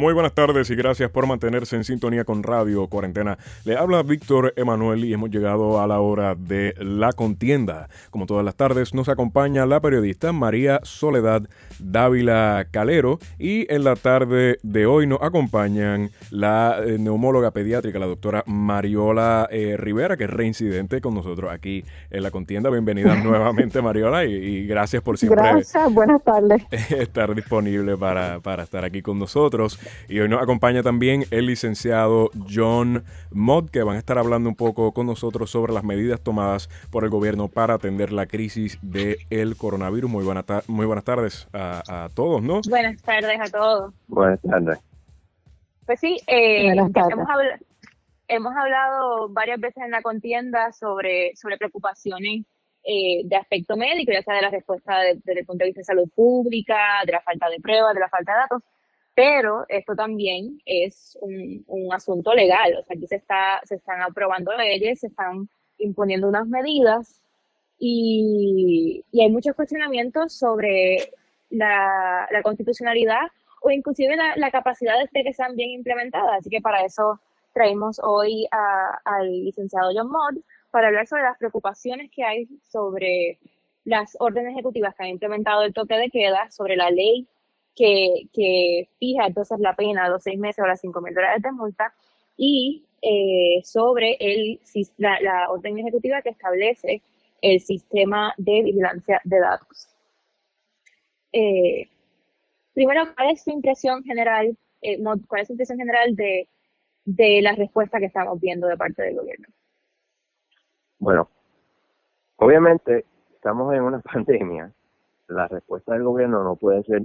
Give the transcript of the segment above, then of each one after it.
Muy buenas tardes y gracias por mantenerse en sintonía con Radio Cuarentena. Le habla Víctor Emanuel y hemos llegado a la hora de la contienda. Como todas las tardes, nos acompaña la periodista María Soledad Dávila Calero y en la tarde de hoy nos acompañan la eh, neumóloga pediátrica, la doctora Mariola eh, Rivera, que es reincidente con nosotros aquí en la contienda. Bienvenida nuevamente, Mariola, y, gracias por siempre gracias, buenas tardes. estar disponible para, para estar aquí con nosotros. Y hoy nos acompaña también el licenciado John Mott, que van a estar hablando un poco con nosotros sobre las medidas tomadas por el gobierno para atender la crisis del coronavirus. Muy, buena muy buenas tardes a, todos, ¿no? Buenas tardes a todos. Buenas tardes. Pues sí, eh, hemos, hemos, hablado varias veces en la contienda sobre, sobre preocupaciones eh, de aspecto médico, ya sea de la respuesta desde el punto de vista de salud pública, de la falta de pruebas, de la falta de datos, pero esto también es un, un, asunto legal, o sea, aquí se, está, se están aprobando leyes, se están imponiendo unas medidas y, y hay muchos cuestionamientos sobre la, la constitucionalidad o inclusive la, la, capacidad de que sean bien implementadas. Así que para eso traemos hoy al licenciado John Mott para hablar sobre las preocupaciones que hay sobre las órdenes ejecutivas que han implementado el toque de queda, sobre la ley que, que fija entonces la pena a los seis meses o las cinco mil dólares de multa y eh, sobre el, la, orden ejecutiva que establece el sistema de vigilancia de datos. Eh, primero, ¿cuál es su impresión general, eh, cuál es su impresión general de, de la respuesta que estamos viendo de parte del gobierno? Bueno, obviamente estamos en una pandemia. La respuesta del gobierno no puede ser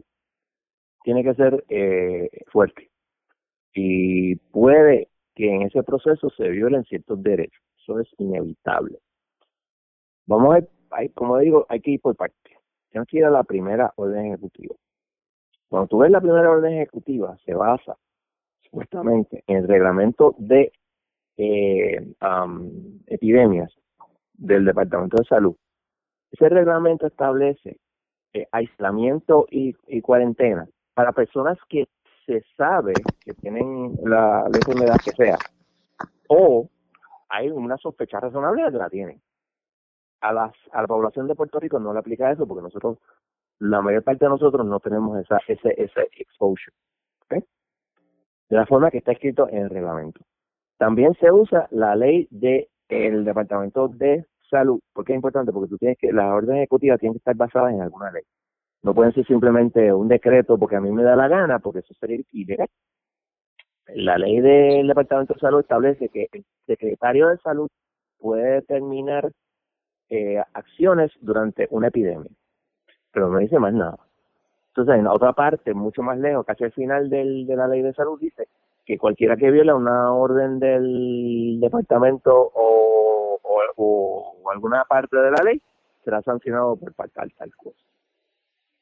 tiene que ser eh, fuerte. Y puede que en ese proceso se violen ciertos derechos. Eso es inevitable. Vamos a ver, como digo, hay que ir por partes. Tenemos que ir a la primera orden ejecutiva. Cuando tú ves la primera orden ejecutiva, se basa supuestamente en el reglamento de eh, epidemias del Departamento de Salud. Ese reglamento establece eh, aislamiento y, cuarentena para personas que se sabe que tienen la, enfermedad que sea, o hay una sospecha razonable de que la tienen. A, las, a la población de Puerto Rico no le aplica eso porque nosotros, la mayor parte de nosotros no tenemos esa, ese, ese exposure. De la forma que está escrito en el reglamento. También se usa la ley del el Departamento de Salud. ¿Por qué es importante? Porque tú tienes que, las órdenes ejecutivas tienen que estar basadas en alguna ley. No pueden ser simplemente un decreto porque a mí me da la gana, porque eso sería ilegal. La ley del Departamento de Salud establece que el secretario de Salud puede determinar eh, acciones durante una epidemia, pero no dice más nada. Entonces, en otra parte, mucho más lejos, casi al final del, de la ley de salud, dice que cualquiera que viole una orden del departamento o, o, o alguna parte de la ley será sancionado por tal tal cosa.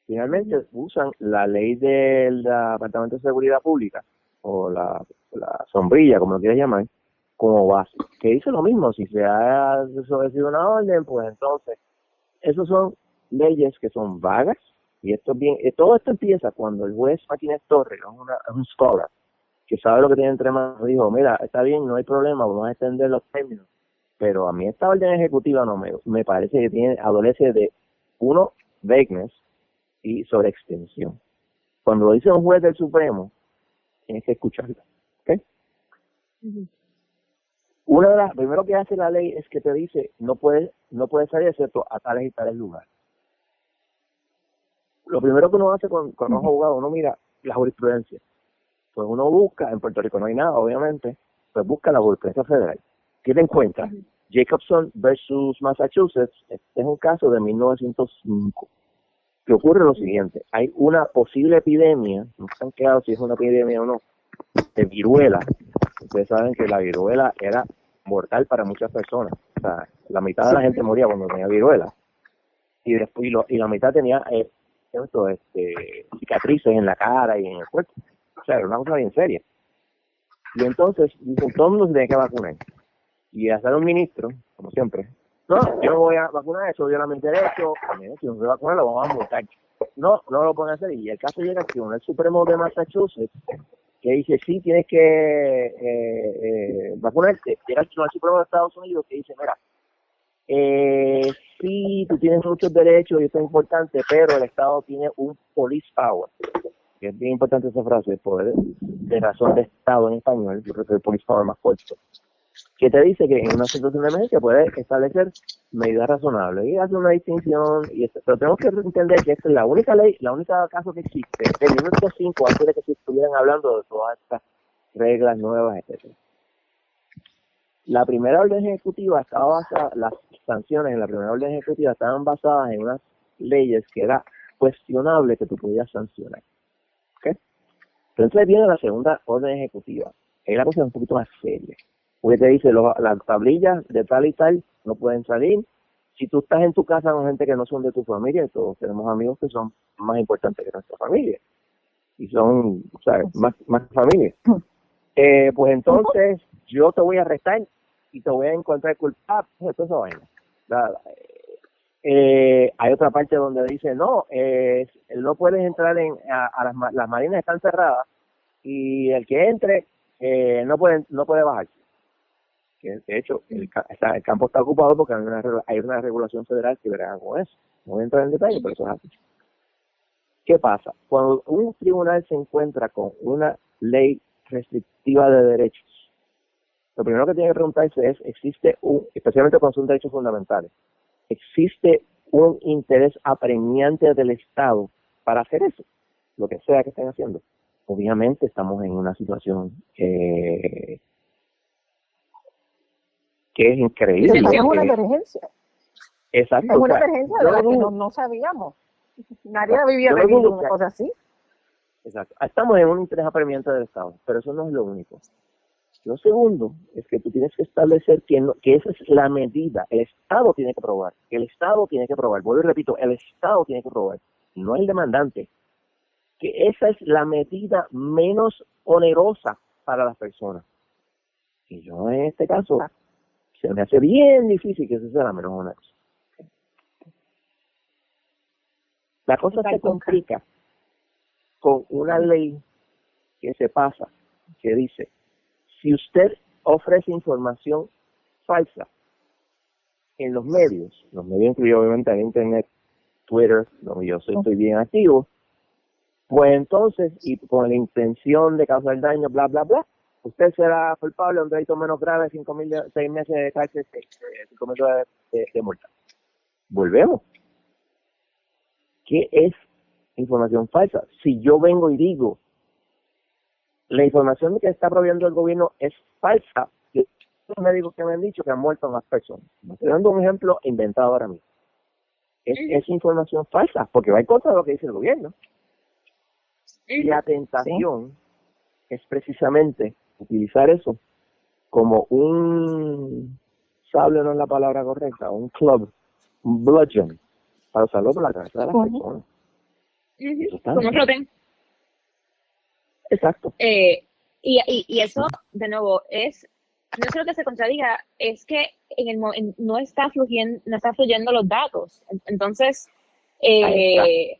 Finalmente usan la ley del Departamento de Seguridad Pública o la, sombrilla, como lo quieras llamar, como base. Que dice lo mismo, si se ha desobedecido una orden, pues entonces, esos son leyes que son vagas, y esto es bien, eh, todo esto empieza cuando el juez Martínez Torres, es, un scholar, que sabe lo que tiene entre manos, dijo, mira, está bien, no hay problema, vamos a extender los términos, pero a mí esta orden ejecutiva no me, me parece que tiene, adolece de, uno, vagueness, y sobre extensión. Cuando lo dice un juez del Supremo, tienes que escucharlo. ¿okay? Una de las, primero que hace la ley es que te dice no puedes no puedes salir excepto a tales y tales lugares. Lo primero que uno hace con, con los abogados, uno mira la jurisprudencia. Pues uno busca, en Puerto Rico no hay nada, obviamente, pues busca la jurisprudencia federal. ¿Qué te encuentra? Jacobson versus Massachusetts, este es un caso de 1905 que ocurre lo siguiente, hay una posible epidemia, no se han quedado si es una epidemia o no, de viruela. Ustedes saben que la viruela era mortal para muchas personas. O sea, la mitad de la gente moría cuando tenía viruela. Y después y, la mitad tenía eh, esto, este, cicatrices en la cara y en el cuerpo. O sea, era una cosa bien seria. Y entonces, todo el mundo se tiene que vacunar. Y hacer un ministro, como siempre, no, yo no voy a vacunar eso, me intereso, si no se vacuna lo vamos a multar. no, no lo pueden hacer. Y el caso llega que el Supremo de Massachusetts que dice, sí, tienes que eh, eh, vacunarte. Llega el Tribunal Supremo de Estados Unidos que dice, mira, eh, sí, tú tienes muchos derechos y esto es importante, pero el Estado tiene un police power, que es bien importante esa frase, poder de razón de Estado en español, yo creo que el police power más fuerte que te dice que en una situación de emergencia puede establecer medidas razonables y hace una distinción, pero tenemos que entender que esta es la única ley, la única caso que existe, el minuto 5 antes de que se estuvieran hablando de todas estas reglas nuevas, etcétera. La primera orden ejecutiva estaba basada, las sanciones en la primera orden ejecutiva estaban basadas en unas leyes que era cuestionable que tú podías sancionar. ¿okay? Entonces viene la segunda orden ejecutiva. Ahí la cosa es un poquito más seria porque te dice las tablillas de tal y tal no pueden salir. Si tú estás en tu casa con gente que no son de tu familia, todos tenemos amigos que son más importantes que nuestra familia y son, o sea, más, más familia. Eh, pues entonces yo te voy a arrestar y te voy a encontrar culpable. Eso es vaina. Eh, hay otra parte donde dice, no, eh, no puedes entrar en, a, las, las marinas están cerradas y el que entre eh, no puede no puede bajar de hecho el, campo está ocupado porque hay una, regulación federal que verá con eso. No voy a entrar en detalle, pero eso es así. ¿Qué pasa? Cuando un tribunal se encuentra con una ley restrictiva de derechos, lo primero que tiene que preguntarse es, ¿existe un, especialmente cuando son derechos fundamentales, ¿existe un interés apremiante del Estado para hacer eso? Lo que sea que estén haciendo. Obviamente estamos en una situación eh, que es increíble. es una emergencia. Exacto. Es una emergencia de la que no, sabíamos. Nadie había vivido una cosa así. Exacto. Estamos en un interés apremiante del Estado, pero eso no es lo único. Lo segundo es que tú tienes que establecer que, que esa es la medida. El Estado tiene que probar. El Estado tiene que probar. Vuelvo y repito, el Estado tiene que probar, no el demandante. Que esa es la medida menos onerosa para las personas. Y yo en este caso se me hace bien difícil que sea la menos una La cosa se complica con una ley que se pasa, que dice, si usted ofrece información falsa en los medios, los medios incluyen obviamente en Internet, Twitter, donde yo soy, estoy bien activo, pues entonces, y con la intención de causar daño, bla, bla, bla, usted será culpable de un delito menos grave, cinco mil, seis meses de cárcel, cinco meses de, de, multa. Volvemos. ¿Qué es información falsa? Si yo vengo y digo, la información que está proveyendo el gobierno es falsa, los médicos que me han dicho que han muerto más personas. Estoy dando un ejemplo inventado ahora mismo. Es, es información falsa, porque va en contra de lo que dice el gobierno. Y la tentación es precisamente utilizar eso como un sable no es la palabra correcta, un club, un bludgeon, para usarlo por la cabeza de las personas. Como Exacto. Eh, y, y, y, eso, de nuevo, es, no es lo que se contradiga, es que en el no está fluyendo, no está fluyendo los datos. Entonces, eh,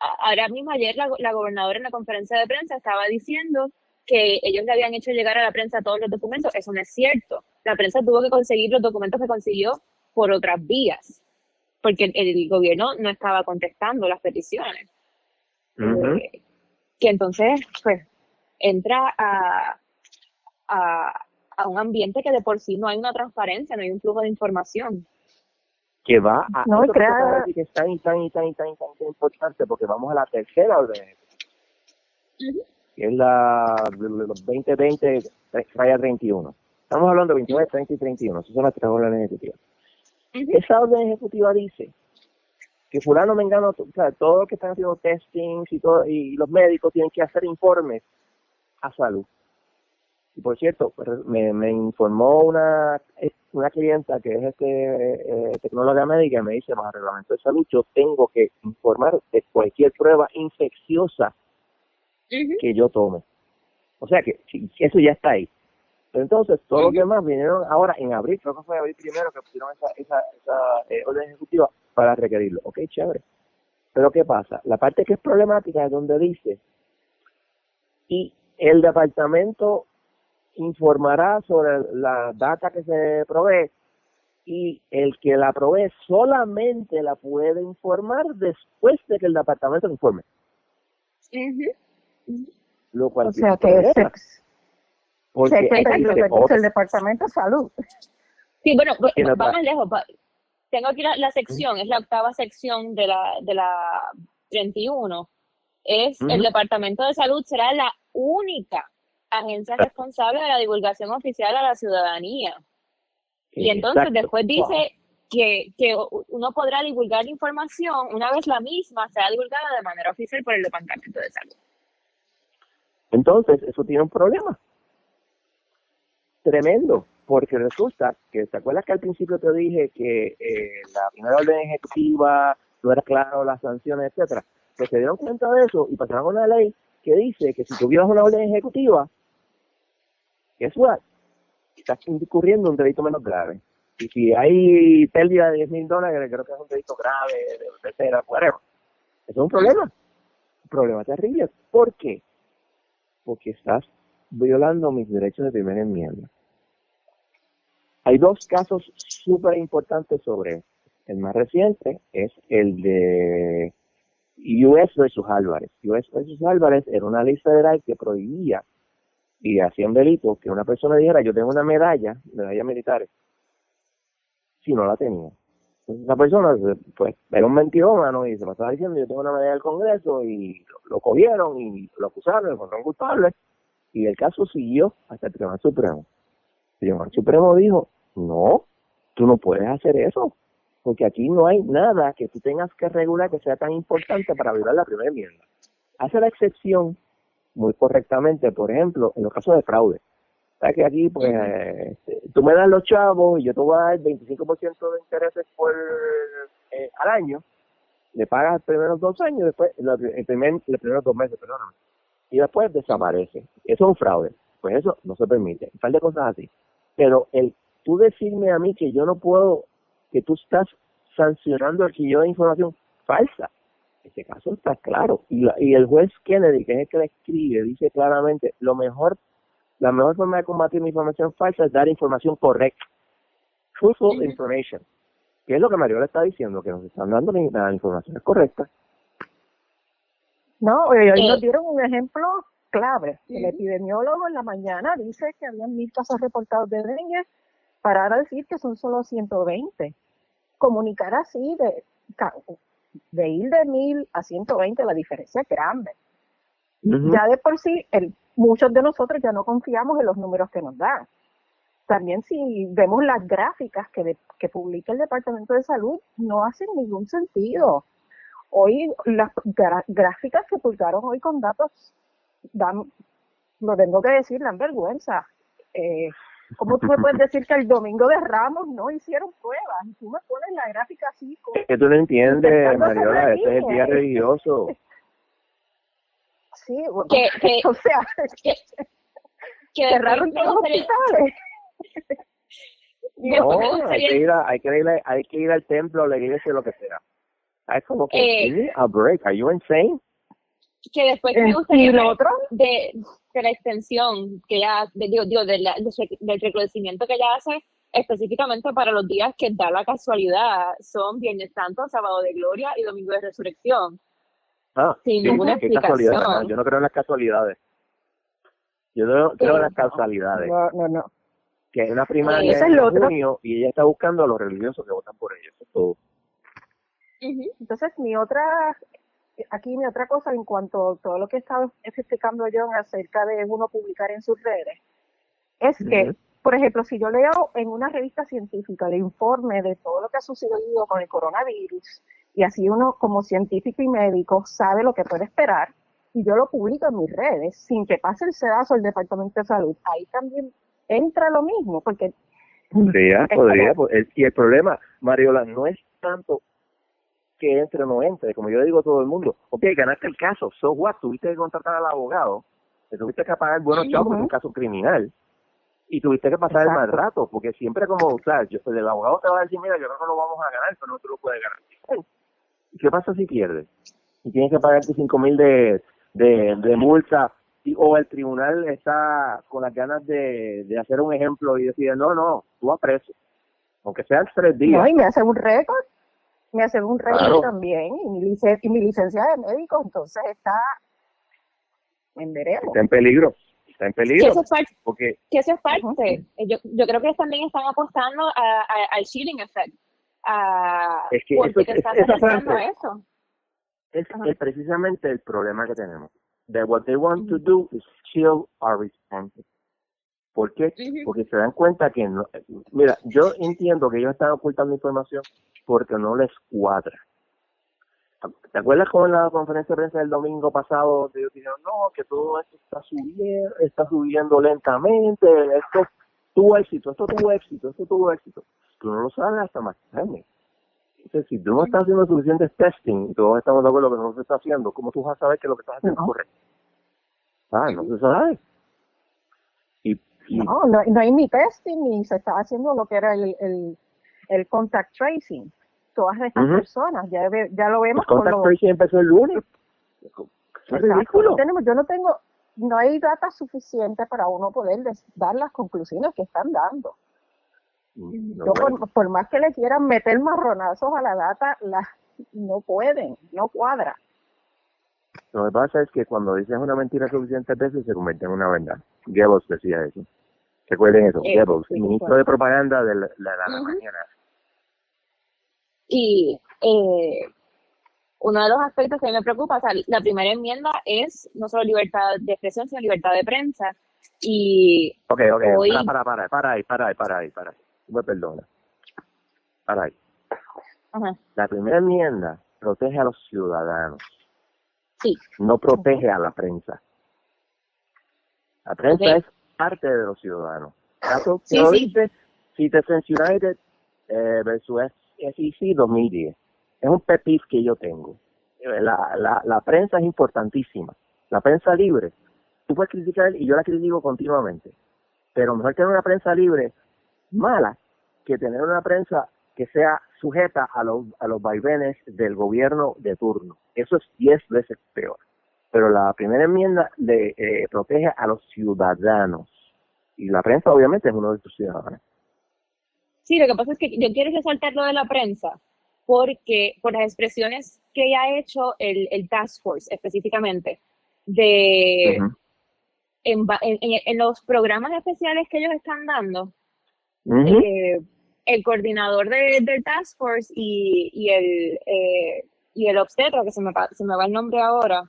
ahora mismo ayer la, la gobernadora en la conferencia de prensa estaba diciendo que ellos le habían hecho llegar a la prensa todos los documentos. Eso no es cierto. La prensa tuvo que conseguir los documentos que consiguió por otras vías, porque el, gobierno no estaba contestando las peticiones. Eh, que entonces, pues, entra a, a, a, un ambiente que de por sí no hay una transparencia, no hay un flujo de información. Que va a... No, que es tan, tan, tan, tan, tan importante porque vamos a la tercera orden que es la 2020 raya 31. Estamos hablando de 29, 30 y 31. Esas son las tres órdenes ejecutivas. Esa orden ejecutiva dice que fulano mengano, o sea, todos los que están haciendo testings y todo, y los médicos tienen que hacer informes a salud. Y por cierto, pues, me, me informó una una clienta que es este eh, tecnóloga médica y me dice, más reglamento de salud, yo tengo que informar de cualquier prueba infecciosa que yo tome. O sea que eso ya está ahí. Pero entonces, todos los demás vinieron ahora en abril, creo que fue abril primero que pusieron esa, esa, esa eh, orden ejecutiva para requerirlo. Ok, chévere. Pero ¿qué pasa? La parte que es problemática es donde dice, y el departamento informará sobre la data que se provee y el que la provee solamente la puede informar después de que el departamento informe. Lo cual o sea que es porque es el departamento de salud. Sí, bueno, vamos lejos. Tengo aquí la, sección, es la octava sección de la, de la 31. Es el Departamento de Salud será la única agencia responsable de la divulgación oficial a la ciudadanía. Y entonces después dice que, que uno podrá divulgar información una vez la misma sea divulgada de manera oficial por el Departamento de Salud. Entonces, eso tiene un problema tremendo, porque resulta que, ¿te acuerdas que al principio te dije que eh, la primera orden ejecutiva no era claro, las sanciones, etcétera? Pues se dieron cuenta de eso y pasaron una ley que dice que si tuvieras una orden ejecutiva, es what? Estás incurriendo un delito menos grave. Y si hay pérdida de 10 mil dólares, creo que es un delito grave, de tercera, whatever. Eso es un problema. Un problema terrible. ¿Por qué? Porque estás violando mis derechos de primera enmienda. Hay dos casos súper importantes sobre esto. El más reciente es el de US versus Álvarez. US versus Álvarez era una ley federal que prohibía y hacía un delito que una persona dijera yo tengo una medalla, medalla militar, si no la tenía. Esa persona pues era un mentirómano y se pasaba diciendo yo tengo una medalla del Congreso y lo, cogieron y lo acusaron, lo encontraron culpable y el caso siguió hasta el Tribunal Supremo. El Tribunal Supremo dijo no, tú no puedes hacer eso, porque aquí no hay nada que tú tengas que regular que sea tan importante para violar la primera enmienda. Hace la excepción muy correctamente, por ejemplo, en los casos de fraude. ¿Sabes que aquí, pues, este, tú me das los chavos y yo te voy a dar el 25% de intereses por, eh, al año, le pagas los primeros dos años, después, el primer, los primeros dos meses, perdóname, y después desaparece. Eso es un fraude. Pues eso no se permite. Un par de cosas así. Pero el tú decirme a mí que yo no puedo, que tú estás sancionando yo de información falsa. Ese caso está claro. Y, y el juez Kennedy, que es el que le escribe, dice claramente, lo mejor, la mejor forma de combatir la información falsa es dar información correcta. Truthful information. Que es lo que Mario le está diciendo, que nos están dando la, información correcta. No, hoy nos dieron un ejemplo clave. El epidemiólogo en la mañana dice que habían mil casos reportados de dengue parar a decir que son solo 120. Comunicar así de, de ir de 1000 a 120, la diferencia es grande. Ya de por sí, el, muchos de nosotros ya no confiamos en los números que nos dan. También si vemos las gráficas que, que publica el Departamento de Salud, no hacen ningún sentido. Hoy las gráficas que publicaron hoy con datos dan, lo tengo que decir, dan vergüenza. Eh, ¿Cómo tú me puedes decir que el domingo de Ramos no hicieron pruebas? Y tú me pones la gráfica así. Es que tú no entiendes, Mariola, este es el día religioso. Sí, bueno, que, o sea, que, que cerraron todos los hospitales. No, hay que, ir a, hay, que ir a, hay que ir al templo, a la iglesia, lo que sea. Es como que, eh, a break, are you insane? Que después me gustaría lo otro? de de la extensión que ya, digo, digo del reconocimiento que ella hace específicamente para los días que da la casualidad, son Viernes Santo, Sábado de Gloria y Domingo de Resurrección. Ah, sin ninguna explicación. Yo no creo en las casualidades. Yo no creo en las casualidades. No, no, no. Que hay una primaria en junio y ella está buscando a los religiosos que votan por ella. Eso es todo. Entonces, mi otra aquí mi otra cosa en cuanto a todo lo que estaba explicando yo acerca de uno publicar en sus redes, es que, por ejemplo, si yo leo en una revista científica el informe de todo lo que ha sucedido con el coronavirus, y así uno como científico y médico sabe lo que puede esperar, y yo lo publico en mis redes sin que pase el sedazo al Departamento de Salud, ahí también entra lo mismo, porque... Podría, podría, pues, y el problema, Mariola, no es tanto que entre o no entre, como yo le digo a todo el mundo, ok, ganaste el caso, so what, tuviste que contratar al abogado, te tuviste que pagar buenos chavos en un caso criminal, y tuviste que pasar el mal rato, porque siempre como, o sea, yo, el abogado te va a decir, mira, yo creo que no lo vamos a ganar, pero no tú lo puedes ganar. Qué pasa si pierdes? Y tienes que pagarte cinco mil de, de, de multa o el tribunal está con las ganas de, de hacer un ejemplo y decir, no, no, tú aprecio, aunque sean tres días. No, y me hace un récord, me hace un récord también, y mi, licencia, y mi licencia de médico, entonces está en veremos. Está en peligro, está en peligro. Que eso es parte, porque, que eso es parte. Yo, yo creo que también están apostando a, al shielding effect. A, es que eso, es, esa frase, eso. Es, es precisamente el problema que tenemos that what they want to do is shield our responses. ¿Por qué? Porque se dan cuenta que no. Mira, yo entiendo que ellos están ocultando información porque no les cuadra. ¿Te acuerdas con la conferencia de prensa del domingo pasado ellos dijeron, no, que todo esto está subiendo, está subiendo lentamente, esto tuvo éxito, esto tuvo éxito, esto tuvo éxito? Tú no lo sabes hasta más tarde. Entonces, si tú no estás haciendo suficientes testing y todos estamos de acuerdo que no se está haciendo, ¿cómo tú vas a saber que lo que estás haciendo es correcto? Ah, no se sabe. Y, No, no, hay ni testing ni se está haciendo lo que era el, el, el contact tracing. Todas estas personas, ya, ya lo vemos. El contact tracing empezó el lunes. Es ridículo. Tenemos, yo no tengo, no hay data suficiente para uno poder dar las conclusiones que están dando. Yo, por, más que le quieran meter marronazos a la data, la, no pueden, no cuadra. Lo que pasa es que cuando dices una mentira suficientes veces se convierte en una verdad. Goebbels decía eso. Recuerden eso, eh, Goebbels, ministro de propaganda de la, la, mañana. Y eh, uno de los aspectos que a mí me preocupa, o sea, la primera enmienda es no solo libertad de expresión, sino libertad de prensa. Y ok, ok, para, para, para, para ahí, para ahí, para ahí, para ahí me perdona. Para ahí. La primera enmienda protege a los ciudadanos. Sí. No protege a la prensa. La prensa es parte de los ciudadanos. Caso sí, sí. Citizens United eh, versus SEC 2010. Es un pepif que yo tengo. La, la, la prensa es importantísima. La prensa libre. Tú puedes criticar y yo la critico continuamente. Pero mejor tener una prensa libre mala que tener una prensa que sea sujeta a los, a los vaivenes del gobierno de turno. Eso es diez veces peor. Pero la primera enmienda le eh, protege a los ciudadanos. Y la prensa obviamente es uno de sus ciudadanos. Sí, lo que pasa es que yo quiero resaltar lo de la prensa, porque por las expresiones que ha hecho el, el Task Force específicamente, de en, en, los programas especiales que ellos están dando, eh, el coordinador de, del Task Force y, y el, eh, y el obstetra, que se me, se me va el nombre ahora,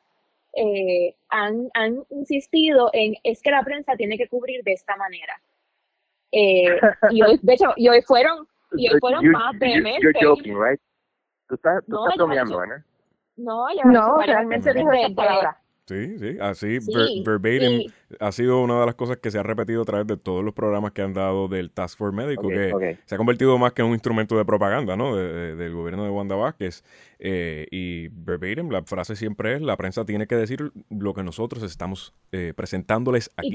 eh, han, han insistido en es que la prensa tiene que cubrir de esta manera. Eh, y hoy, de hecho, y hoy fueron, y hoy fueron más vehementes. You're joking, right? Tú estás, tú no, estás bromeando, No, no, realmente dijo esa palabra. Sí, sí, así verbatim ha sido una de las cosas que se ha repetido a través de todos los programas que han dado del Task Force Médico, que se ha convertido más que en un instrumento de propaganda, ¿no? del gobierno de Wanda Vázquez. Eh, y verbatim, la frase siempre es, la prensa tiene que decir lo que nosotros estamos eh, presentándoles aquí.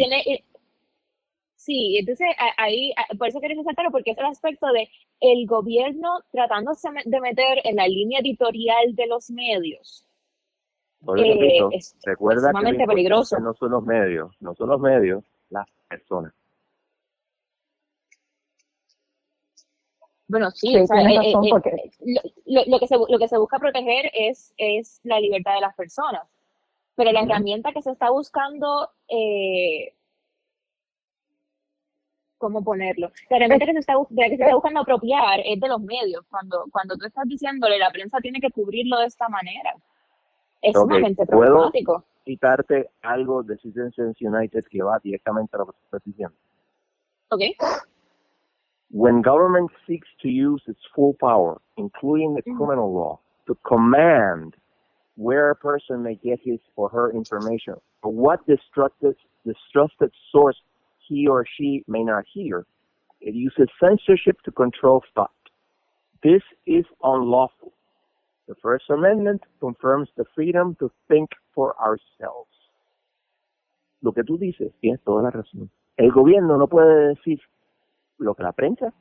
sí, entonces ahí, por eso quería resaltarlo, porque es el aspecto de el gobierno tratándose de meter en la línea editorial de los medios eh, recuerda que peligroso. no son los medios, no son los medios, las personas. Bueno, sí, eh, eh, lo, que se, lo que se busca proteger es, es la libertad de las personas, pero la herramienta que se está buscando, eh, ¿cómo ponerlo? La herramienta que se, está, que se está buscando apropiar es de los medios, cuando, cuando tú estás diciéndole la prensa tiene que cubrirlo de esta manera es sumamente problemático. ¿Puedo algo de Citizens United que va directamente a lo que estás diciendo? Okay. When government seeks to use its full power, including the mm. criminal law, to command where a person may get his or her information, or what distrusted, distrusted source he or she may not hear, it uses censorship to control thought. This is unlawful The First Amendment confirms the freedom to think for ourselves. Lo que tú dices, tienes toda la razón. El gobierno no puede decir lo que la prensa,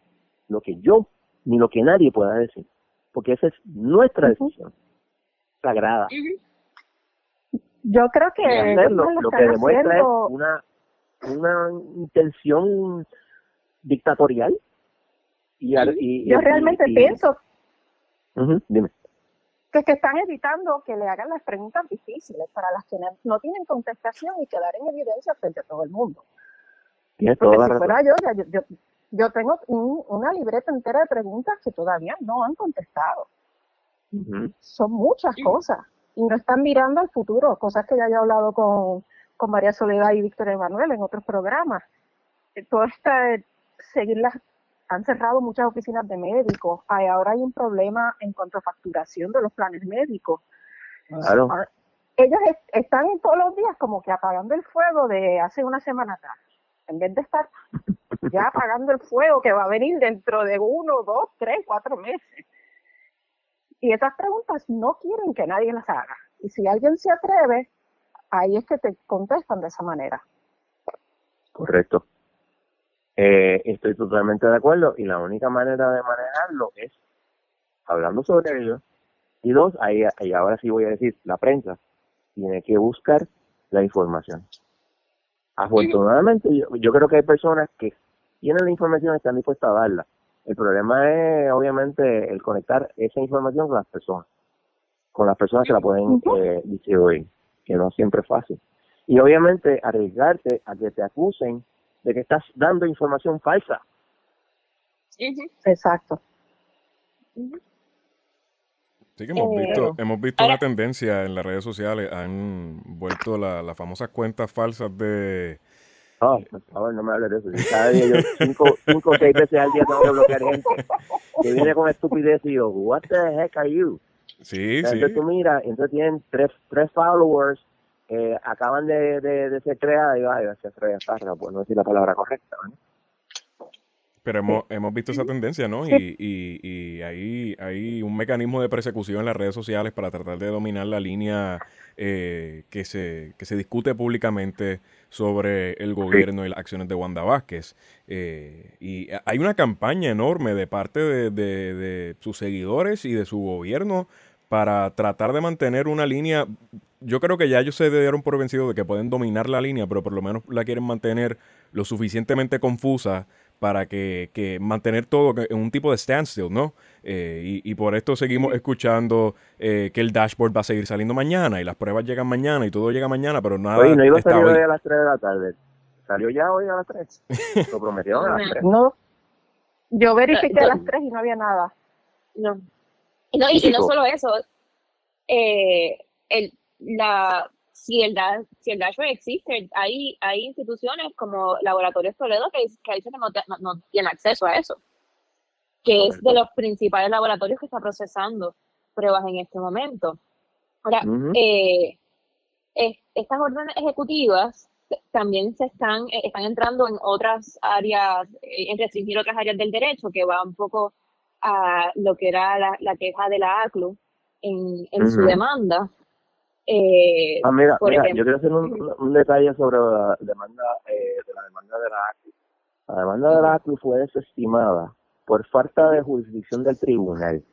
lo que yo, ni lo que nadie pueda decir, porque esa es nuestra decisión. sagrada. Yo creo que lo, que demuestra es una, una intención dictatorial. Y, y yo realmente pienso dime. Que, que están evitando que le hagan las preguntas difíciles para las que no tienen contestación y quedar en evidencia frente a todo el mundo. Porque si fuera yo, yo, yo, tengo una libreta entera de preguntas que todavía no han contestado. Son muchas cosas y no están mirando al futuro, cosas que ya he hablado con, con María Soledad y Víctor Emanuel en otros programas. Todo esta, seguir las, han cerrado muchas oficinas de médicos, ahora hay un problema en cuanto a facturación de los planes médicos. Claro. Ellos están todos los días como que apagando el fuego de hace una semana atrás, en vez de estar ya apagando el fuego que va a venir dentro de uno, dos, tres, cuatro meses. Y esas preguntas no quieren que nadie las haga. Y si alguien se atreve, ahí es que te contestan de esa manera. Correcto. Eh, estoy totalmente de acuerdo y la única manera de manejarlo es hablando sobre ello. Y dos, ahí, ahí ahora sí voy a decir, la prensa tiene que buscar la información. Afortunadamente, yo, yo creo que hay personas que tienen la información y están dispuestas a darla. El problema es, obviamente, el conectar esa información con las personas, con las personas que la pueden eh, distribuir, que no siempre es fácil. Y obviamente, arriesgarte a que te acusen de que estás dando información falsa. Exacto. Sí que hemos visto, eh, hemos visto una tendencia en las redes sociales, han vuelto las famosas cuentas falsas de Ah, por favor, no me hables de eso. cada día yo cinco, cinco o seis veces al día tengo que bloquear gente que viene con estupidez y yo, what the heck are you? Sí, sí. Entonces tú miras, entonces tienen tres, tres followers, eh, acaban de, de, de, ser creadas y ay, se creadas, por no decir la palabra correcta, ¿no? Pero hemos, hemos visto esa tendencia, ¿no? Y, y, y hay, hay un mecanismo de persecución en las redes sociales para tratar de dominar la línea eh, que, se, que se discute públicamente sobre el gobierno y las acciones de Wanda Vázquez. Eh, y hay una campaña enorme de parte de, de, sus seguidores y de su gobierno para tratar de mantener una línea. Yo creo que ya ellos se dieron por vencidos de que pueden dominar la línea, pero por lo menos la quieren mantener lo suficientemente confusa para que, que, mantener todo en un tipo de standstill, ¿no? Eh, y, por esto seguimos escuchando eh, que el dashboard va a seguir saliendo mañana y las pruebas llegan mañana y todo llega mañana, pero nada. Oye, no iba a salir hoy a las 3 de la tarde. ¿Salió ya hoy a las 3? Lo prometieron a las 3. No. Yo verifiqué a las 3 y no había nada. No. Y no, y, no solo eso. Eh, el, la si el, si el dashboard existe, hay, hay instituciones como Laboratorios Toledo que, que dicen que no, no, tienen acceso a eso, que es de los principales laboratorios que está procesando pruebas en este momento. Ahora, eh, estas órdenes ejecutivas también se están, eh, están entrando en otras áreas, eh, en restringir otras áreas del derecho, que va un poco a lo que era la, la queja de la ACLU en, en su demanda, eh, ah, mira, yo quiero hacer un, detalle sobre la demanda, eh, de la demanda de la ACLU. La demanda de la ACLU fue desestimada por falta de jurisdicción del tribunal.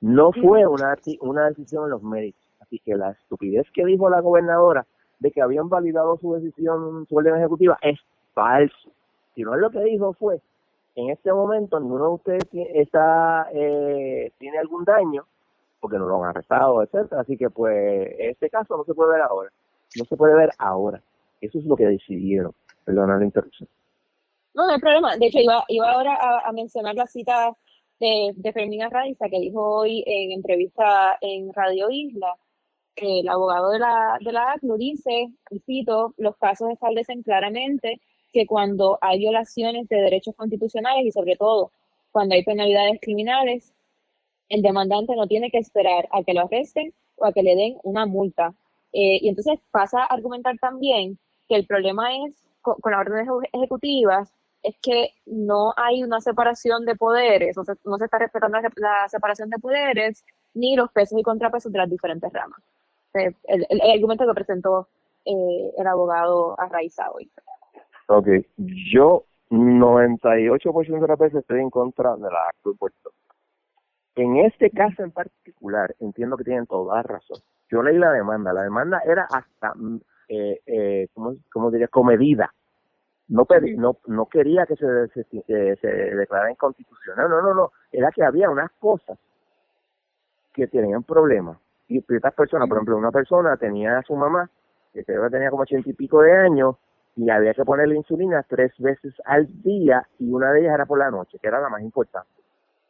No fue una, una decisión en los méritos. Así que la estupidez que dijo la gobernadora de que habían validado su decisión, su orden ejecutiva, es falso. Si no es lo que dijo fue, en este momento ninguno de ustedes está, eh, tiene algún daño, porque no lo han arrestado, etcétera. Así que pues este caso no se puede ver ahora, no se puede ver ahora. Eso es lo que decidieron. Perdona la interrupción. No, no hay problema. De hecho, iba, iba ahora a, mencionar la cita de, de Fermina Raiza que dijo hoy en entrevista en Radio Isla. el abogado de la, de la ACNUR dice, y cito, los casos establecen claramente que cuando hay violaciones de derechos constitucionales y sobre todo cuando hay penalidades criminales, el demandante no tiene que esperar a que lo arresten o a que le den una multa. Eh, y entonces pasa a argumentar también que el problema es con, las órdenes ejecutivas es que no hay una separación de poderes, no se, no se está respetando la, separación de poderes ni los pesos y contrapesos de las diferentes ramas. El, el, argumento que presentó eh, el abogado Arraiza hoy. Ok, yo 98% de las veces estoy en contra de la acto de Puerto En este caso en particular, entiendo que tienen toda razón. Yo leí la demanda. La demanda era hasta, mm, eh, eh, ¿cómo, diría? Comedida. No, pedí, no, no quería que se, se, eh, se declarara inconstitucional. No, no, no. Era que había unas cosas que tenían problemas. Y estas personas, por ejemplo, una persona tenía a su mamá, que tenía como ochenta y pico de años, y había que ponerle insulina tres veces al día, y una de ellas era por la noche, que era la más importante.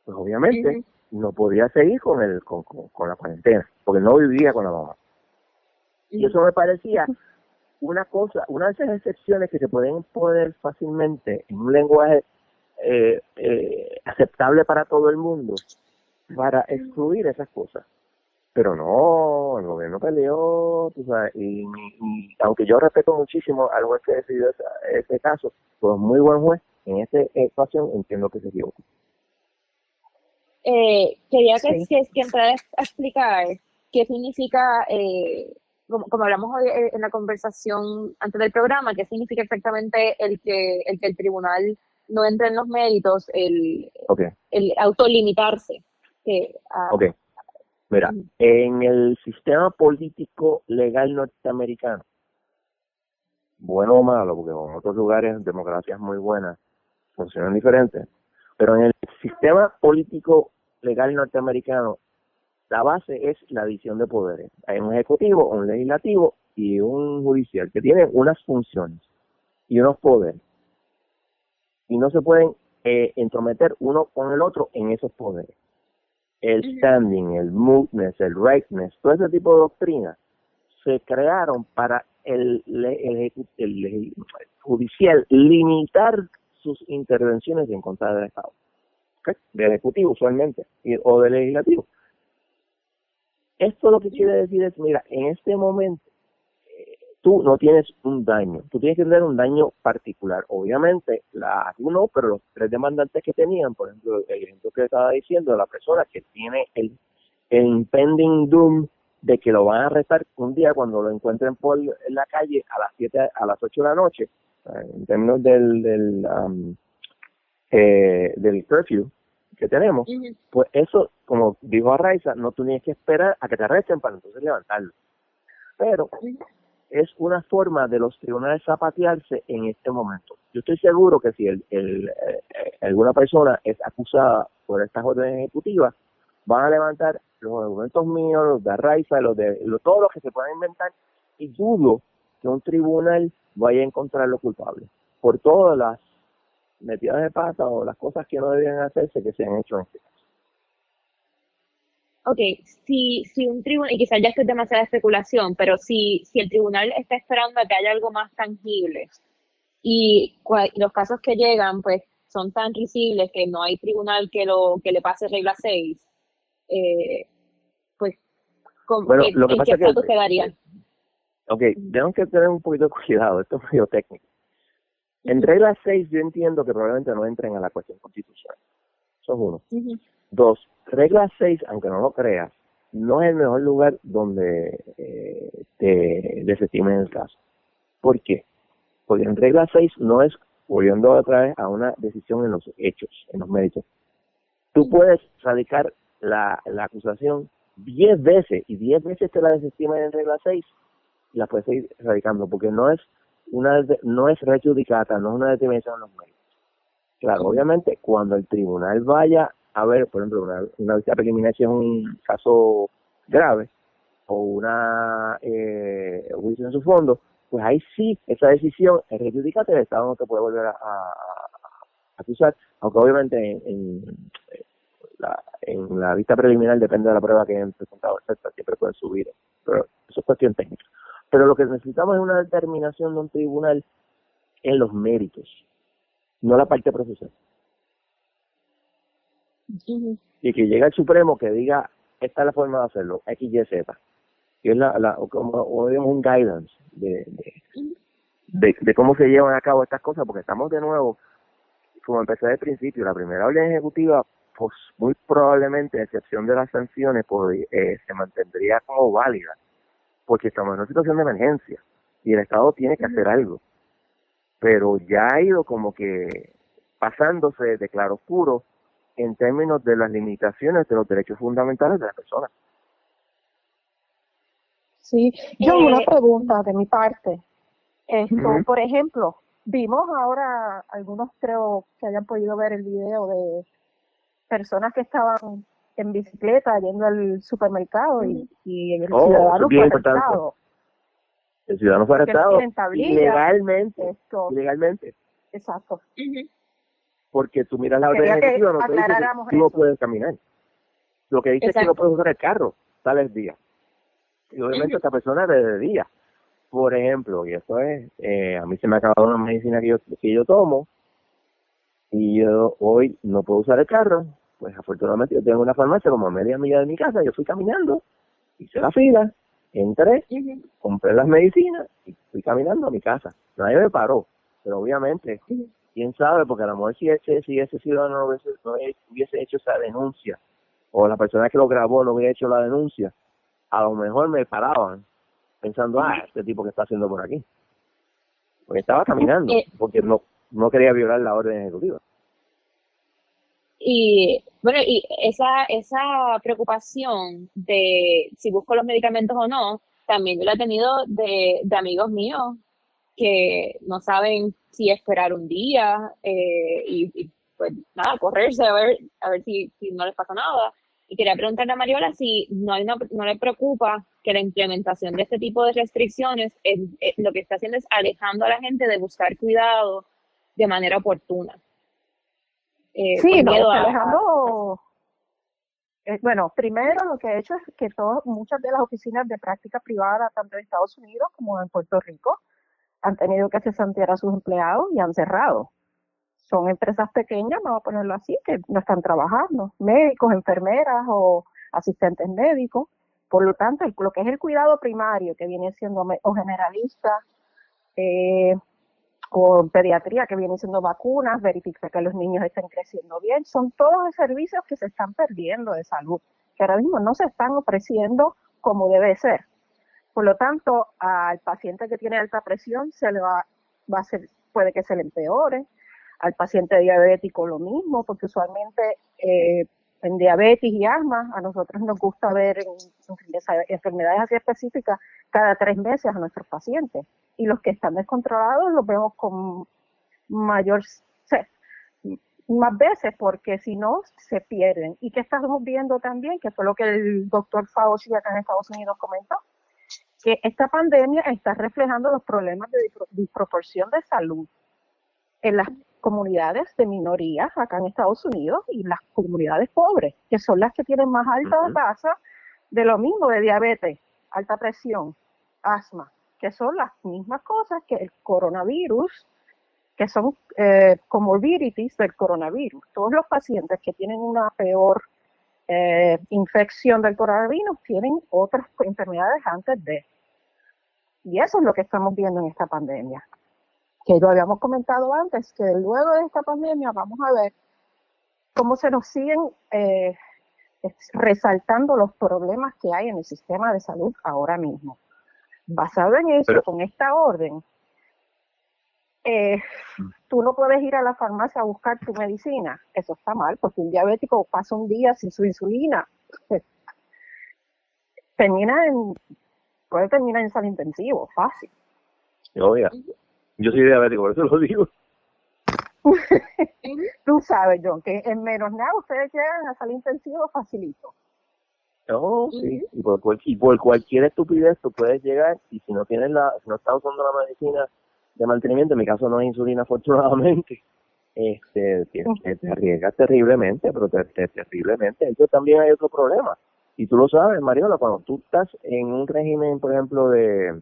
Pues obviamente no podía seguir con, el, con, con, la cuarentena, porque no vivía con la mamá. Y eso me parecía una cosa, una de esas excepciones que se pueden poner fácilmente en un lenguaje eh, eh, aceptable para todo el mundo, para excluir esas cosas. Pero no, el gobierno peleó, tú sabes, y, aunque yo respeto muchísimo al juez que decidió ese, caso, pues muy buen juez, en esta ecuación entiendo que se equivocó. Eh, quería que, sí. que, a explicar qué significa, eh, como, hablamos hoy eh, en la conversación antes del programa, qué significa exactamente el que el, que el tribunal no entre en los méritos, el, el autolimitarse. Que, ok. Mira, en el sistema político legal norteamericano, bueno o malo, porque en otros lugares democracias muy buenas funcionan diferentes, pero en el sistema político legal norteamericano, la base es la división de poderes. Hay un ejecutivo, un legislativo y un judicial que tienen unas funciones y unos poderes. Y no se pueden eh, entrometer uno con el otro en esos poderes. El standing, el mootness, el rightness, todo ese tipo de doctrinas se crearon para el, el, el judicial limitar sus intervenciones en contra del Estado del Ejecutivo usualmente, o del Legislativo. Esto lo que quiere decir es, mira, en este momento tú no tienes un daño, tú tienes que tener un daño particular. Obviamente, la uno, pero los tres demandantes que tenían, por ejemplo, el ejemplo que estaba diciendo, la persona que tiene el, impending doom de que lo van a arrestar un día cuando lo encuentren por la calle a las siete a las 8 de la noche, en términos del, del, um, eh, del curfew, que tenemos, pues eso, como dijo Arraiza, no tienes que esperar a que te arresten para entonces levantarlo. Pero es una forma de los tribunales zapatearse en este momento. Yo estoy seguro que si el, eh, alguna persona es acusada por estas órdenes ejecutivas, van a levantar los argumentos míos, los de Arraiza, los de lo, todo lo que se pueda inventar, y dudo que un tribunal vaya a encontrarlo culpable por todas las metidas de pata o las cosas que no debían hacerse que se han hecho en este caso. Ok, si, si un tribunal, y quizás ya esto es demasiada especulación, pero si, si el tribunal está esperando a que haya algo más tangible y los casos que llegan pues son tan risibles que no hay tribunal que lo que le pase regla 6, eh, pues ¿con, bueno, lo que pasa qué que, quedaría? Ok, tenemos que tener un poquito de cuidado, esto es medio técnico. En regla 6 yo entiendo que probablemente no entren a la cuestión constitucional. Eso es uno. Dos, regla 6, aunque no lo creas, no es el mejor lugar donde eh, te desestimen el caso. ¿Por qué? Porque en regla 6 no es, volviendo otra vez a una decisión en los hechos, en los méritos. Tú puedes radicar la, la acusación 10 veces y 10 veces te la desestiman en regla 6 y la puedes seguir radicando porque no es una no es rejudicata, no es una determinación de los méritos. Claro, obviamente, cuando el tribunal vaya a ver, por ejemplo, una, una vista preliminar si es un caso grave o una eh, juicio en su fondo, pues ahí sí, esa decisión es rejudicata el Estado no te puede volver a, acusar, aunque obviamente en, la, en la vista preliminar depende de la prueba que hayan presentado, etcétera, siempre pueden subir, pero eso es cuestión técnica. Pero lo que necesitamos es una determinación de un tribunal en los méritos, no la parte procesal. Y que llegue el Supremo que diga, esta es la forma de hacerlo, X, Y, Z. Que es la, la como, un guidance de, de, de, cómo se llevan a cabo estas cosas, porque estamos de nuevo, como empecé al principio, la primera orden ejecutiva, pues muy probablemente, a excepción de las sanciones, pues, eh, se mantendría como válida porque estamos en una situación de emergencia y el Estado tiene que hacer algo. Pero ya ha ido como que pasándose de claro oscuro en términos de las limitaciones de los derechos fundamentales de las personas. Sí, yo una eh, pregunta de mi parte. Esto, por ejemplo, vimos ahora algunos creo que hayan podido ver el video de personas que estaban en bicicleta yendo al supermercado y, el oh, ciudadano fue arrestado. El ciudadano fue arrestado ilegalmente. Esto. Ilegalmente. Exacto. Porque tú miras la orden ejecutiva, no, que tú no puedes caminar. Lo que dice es que no puedes usar el carro, sale el día. Y obviamente esta persona es de día. Por ejemplo, y esto es, eh, a mí se me ha acabado una medicina que yo, que yo tomo y yo hoy no puedo usar el carro, pues afortunadamente yo tengo una farmacia como a media milla de mi casa, yo fui caminando, hice la fila, entré, compré las medicinas y fui caminando a mi casa. Nadie me paró, pero obviamente, quién sabe, porque a lo mejor si ese, si ese ciudadano no hubiese, no hubiese hecho esa denuncia, o la persona que lo grabó no hubiera hecho la denuncia, a lo mejor me paraban pensando, ah, este tipo que está haciendo por aquí. Porque estaba caminando, eh, porque no, no quería violar la orden ejecutiva. Y bueno, y esa, esa preocupación de si busco los medicamentos o no, también yo la he tenido de, de amigos míos que no saben si esperar un día eh, y, pues nada, correrse a ver, a ver si, si no les pasa nada. Y quería preguntarle a Mariola si no, hay no le preocupa que la implementación de este tipo de restricciones lo que está haciendo es alejando a la gente de buscar cuidado de manera oportuna. Eh, sí, no, alejando. Eh, bueno, primero lo que he hecho es que todas, muchas de las oficinas de práctica privada, tanto en Estados Unidos como en Puerto Rico, han tenido que cesantear a sus empleados y han cerrado son empresas pequeñas, vamos a ponerlo así, que no están trabajando, médicos, enfermeras o asistentes médicos. Por lo tanto, lo que es el cuidado primario, que viene siendo o generalista, eh, o pediatría, que viene siendo vacunas, verificar que los niños estén creciendo bien, son todos los servicios que se están perdiendo de salud, que ahora mismo no se están ofreciendo como debe ser. Por lo tanto, al paciente que tiene alta presión se le va, va a ser, puede que se le empeore, al paciente diabético lo mismo, porque usualmente eh, en diabetes y asma a nosotros nos gusta ver en, enfermedades así específicas cada tres meses a nuestros pacientes. Y los que están descontrolados los vemos con mayor, más veces porque si no se pierden. Y que estamos viendo también, que fue lo que el doctor Fauci acá en Estados Unidos comentó, que esta pandemia está reflejando los problemas de disproporción de salud en las comunidades de minorías acá en Estados Unidos y las comunidades pobres, que son las que tienen más alta tasa de lo mismo, de diabetes, alta presión, asma, que son las mismas cosas que el coronavirus, que son eh, comorbidities del coronavirus. Todos los pacientes que tienen una peor eh, infección del coronavirus tienen otras enfermedades antes de. Y eso es lo que estamos viendo en esta pandemia que lo habíamos comentado antes, que luego de esta pandemia vamos a ver cómo se nos siguen eh, resaltando los problemas que hay en el sistema de salud ahora mismo. Basado en eso, con esta orden, eh, tú no puedes ir a la farmacia a buscar tu medicina. Eso está mal, porque un diabético pasa un día sin su insulina. termina en, puede terminar en sala intensivo, fácil. Oiga, yo soy diabético, por eso lo digo. Tú sabes, John, que en menos nada ustedes llegan a salir intensivo facilito. No, sí, y por, y por cualquier estupidez tú puedes llegar y si no tienes la, si no estás usando la medicina de mantenimiento, en mi caso no es insulina afortunadamente, este, te, arriesgas terriblemente, pero te, terriblemente. Entonces también hay otro problema. Y tú lo sabes, Mariola, cuando tú estás en un régimen, por ejemplo, de,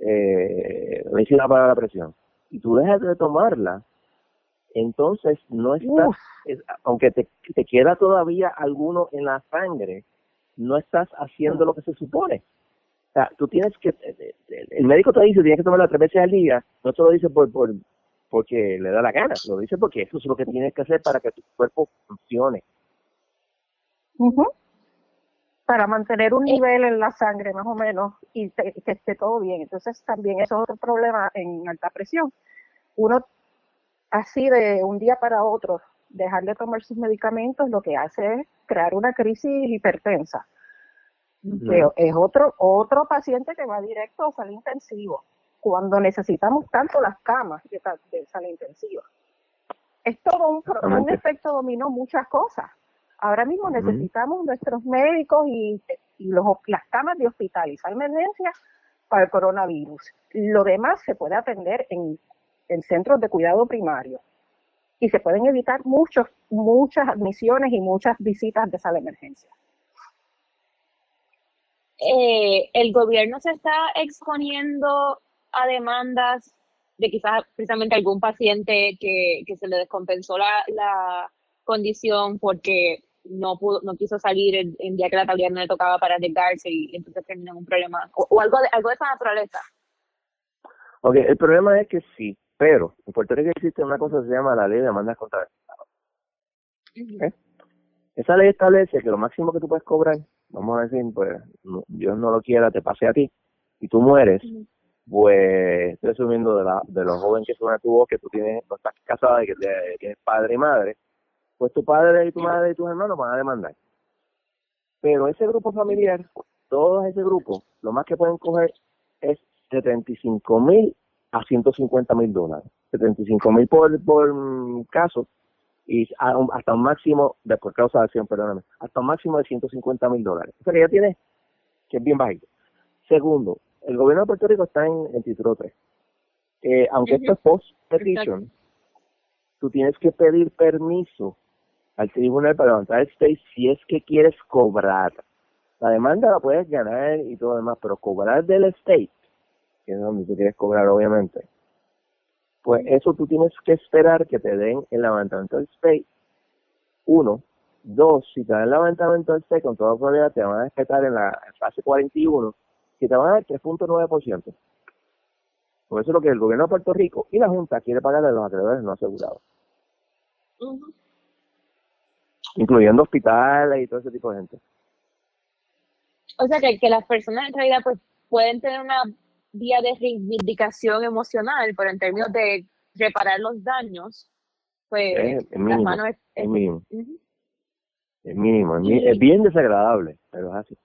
eh, medicina para la presión y tú dejas de tomarla, entonces no estás, aunque te, te queda todavía alguno en la sangre, no estás haciendo lo que se supone. O sea, tú tienes que, eh, eh, el médico te dice tienes que tomarla tres veces al día, no te lo dice por, por porque le da la gana, lo dice porque eso es lo que tienes que hacer para que tu cuerpo funcione para mantener un nivel en la sangre más o menos y que esté todo bien. Entonces también eso es otro problema en alta presión. Uno así de un día para otro dejar de tomar sus medicamentos lo que hace es crear una crisis hipertensa. es otro, otro paciente que va directo a sala intensivo, cuando necesitamos tanto las camas de, de sala intensiva. Es todo un, un efecto dominó muchas cosas. Ahora mismo necesitamos nuestros médicos y, los, las camas de hospital y sala emergencia para el coronavirus. Lo demás se puede atender en, en centros de cuidado primario y se pueden evitar muchos, muchas admisiones y muchas visitas de sala de emergencia. Eh, el gobierno se está exponiendo a demandas de quizás precisamente algún paciente que, que se le descompensó la, la, condición porque no pudo, no quiso salir el, día que la tablilla no le tocaba para arriesgarse y entonces terminó en un problema o, algo de algo de esa naturaleza. Ok, el problema es que sí, pero en Puerto Rico existe una cosa que se llama la ley de demandas contra el Estado. Esa ley establece que lo máximo que tú puedes cobrar, vamos a decir, pues Dios no lo quiera, te pase a ti y tú mueres, pues estoy asumiendo de, la, de los jóvenes que suena tu voz, que tú tienes, no estás casada y que tienes padre y madre, pues tu padre y tu madre y tus hermanos van a demandar. Pero ese grupo familiar, todo ese grupo, lo más que pueden coger es 75 mil a 150 mil dólares. 75 mil por, por caso y hasta un máximo, de por causa de acción, perdóname, hasta un máximo de 150 mil dólares. Eso que ya tiene, que es bien bajito. Segundo, el gobierno de Puerto Rico está en el título 3. Eh, aunque esto es post-petition, tú tienes que pedir permiso al tribunal para levantar el state si es que quieres cobrar. La demanda la puedes ganar y todo lo demás, pero cobrar del state que es donde tú quieres cobrar obviamente, pues eso tú tienes que esperar que te den el levantamiento del SPAY. Uno. Dos, si te dan el levantamiento del SPAY, con toda probabilidad te van a respetar en la fase 41, que te van a dar 3.9%. Por eso es lo que el gobierno de Puerto Rico y la Junta quiere pagarle a los acreedores no asegurados. Incluyendo hospitales y todo ese tipo de gente. O sea que, que las personas en realidad pues pueden tener una vía de reivindicación emocional, pero en términos de reparar los daños, pues es, mínimo, es, mínimo. Es mínimo, es, bien desagradable, pero es así.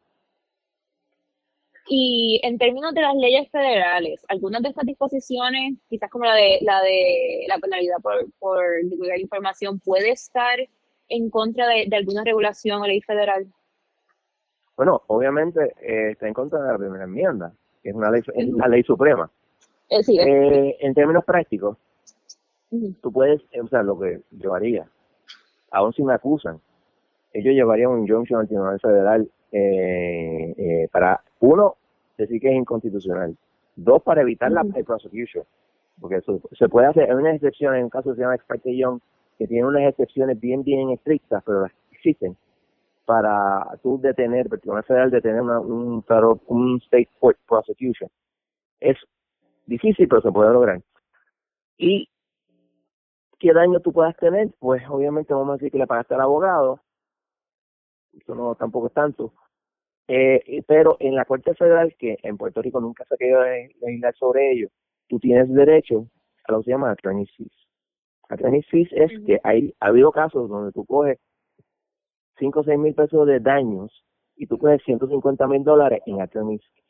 Y en términos de las leyes federales, algunas de estas disposiciones, quizás como la de la de la penalidad por, por divulgar información, puede estar en contra de, de alguna regulación o ley federal. Bueno, obviamente eh, está en contra de la primera enmienda, que es una ley, es la ley suprema. Eh, eh, en términos prácticos, tú puedes, o sea, lo que yo haría, aún si me acusan, ellos llevarían un injunction al Tribunal Federal para, uno, decir que es inconstitucional, dos, para evitar la prosecution, porque eso se puede hacer, hay unas excepciones, en un caso que se llama Ex Young, que tiene unas excepciones bien, bien estrictas, pero las existen, para tú detener, el Tribunal Federal detener una, un, un state court prosecution. Es difícil, pero se puede lograr. ¿Y qué daño tú puedas tener? Pues obviamente vamos a decir que le pagaste al abogado, eso no tampoco es tanto, eh, pero en la Corte Federal, que en Puerto Rico nunca se ha querido legislar sobre ello, tú tienes derecho a lo que se llama attorney fees. Attorney fees es que hay, ha habido casos donde tú coges 5 o 6 mil pesos de daños y tú coges 150 mil dólares en attorney fees.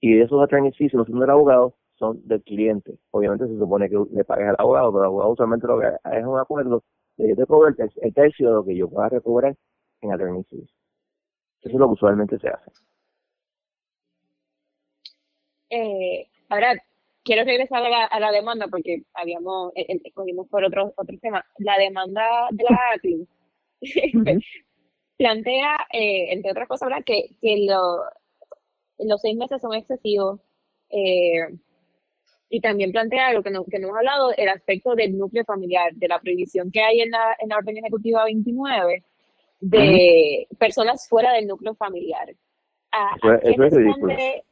Y de esos attorney fees, los son del abogado, son del cliente. Obviamente se supone que le pagues al abogado, pero el abogado usualmente lo que es un acuerdo de yo te cobro el, tercio de lo que yo pueda recobrar en attorney fees. Eso es lo que usualmente se hace. Eh, ahora, quiero regresar a la, demanda porque habíamos, eh, eh, cogimos por otro, otro tema. La demanda de la ACLU plantea, eh, entre otras cosas, que, que los seis meses son excesivos. Eh, y también plantea lo que no, que no hemos hablado, el aspecto del núcleo familiar, de la prohibición que hay en la, en la orden ejecutiva 29 de personas fuera del núcleo familiar. ¿A, qué, responde,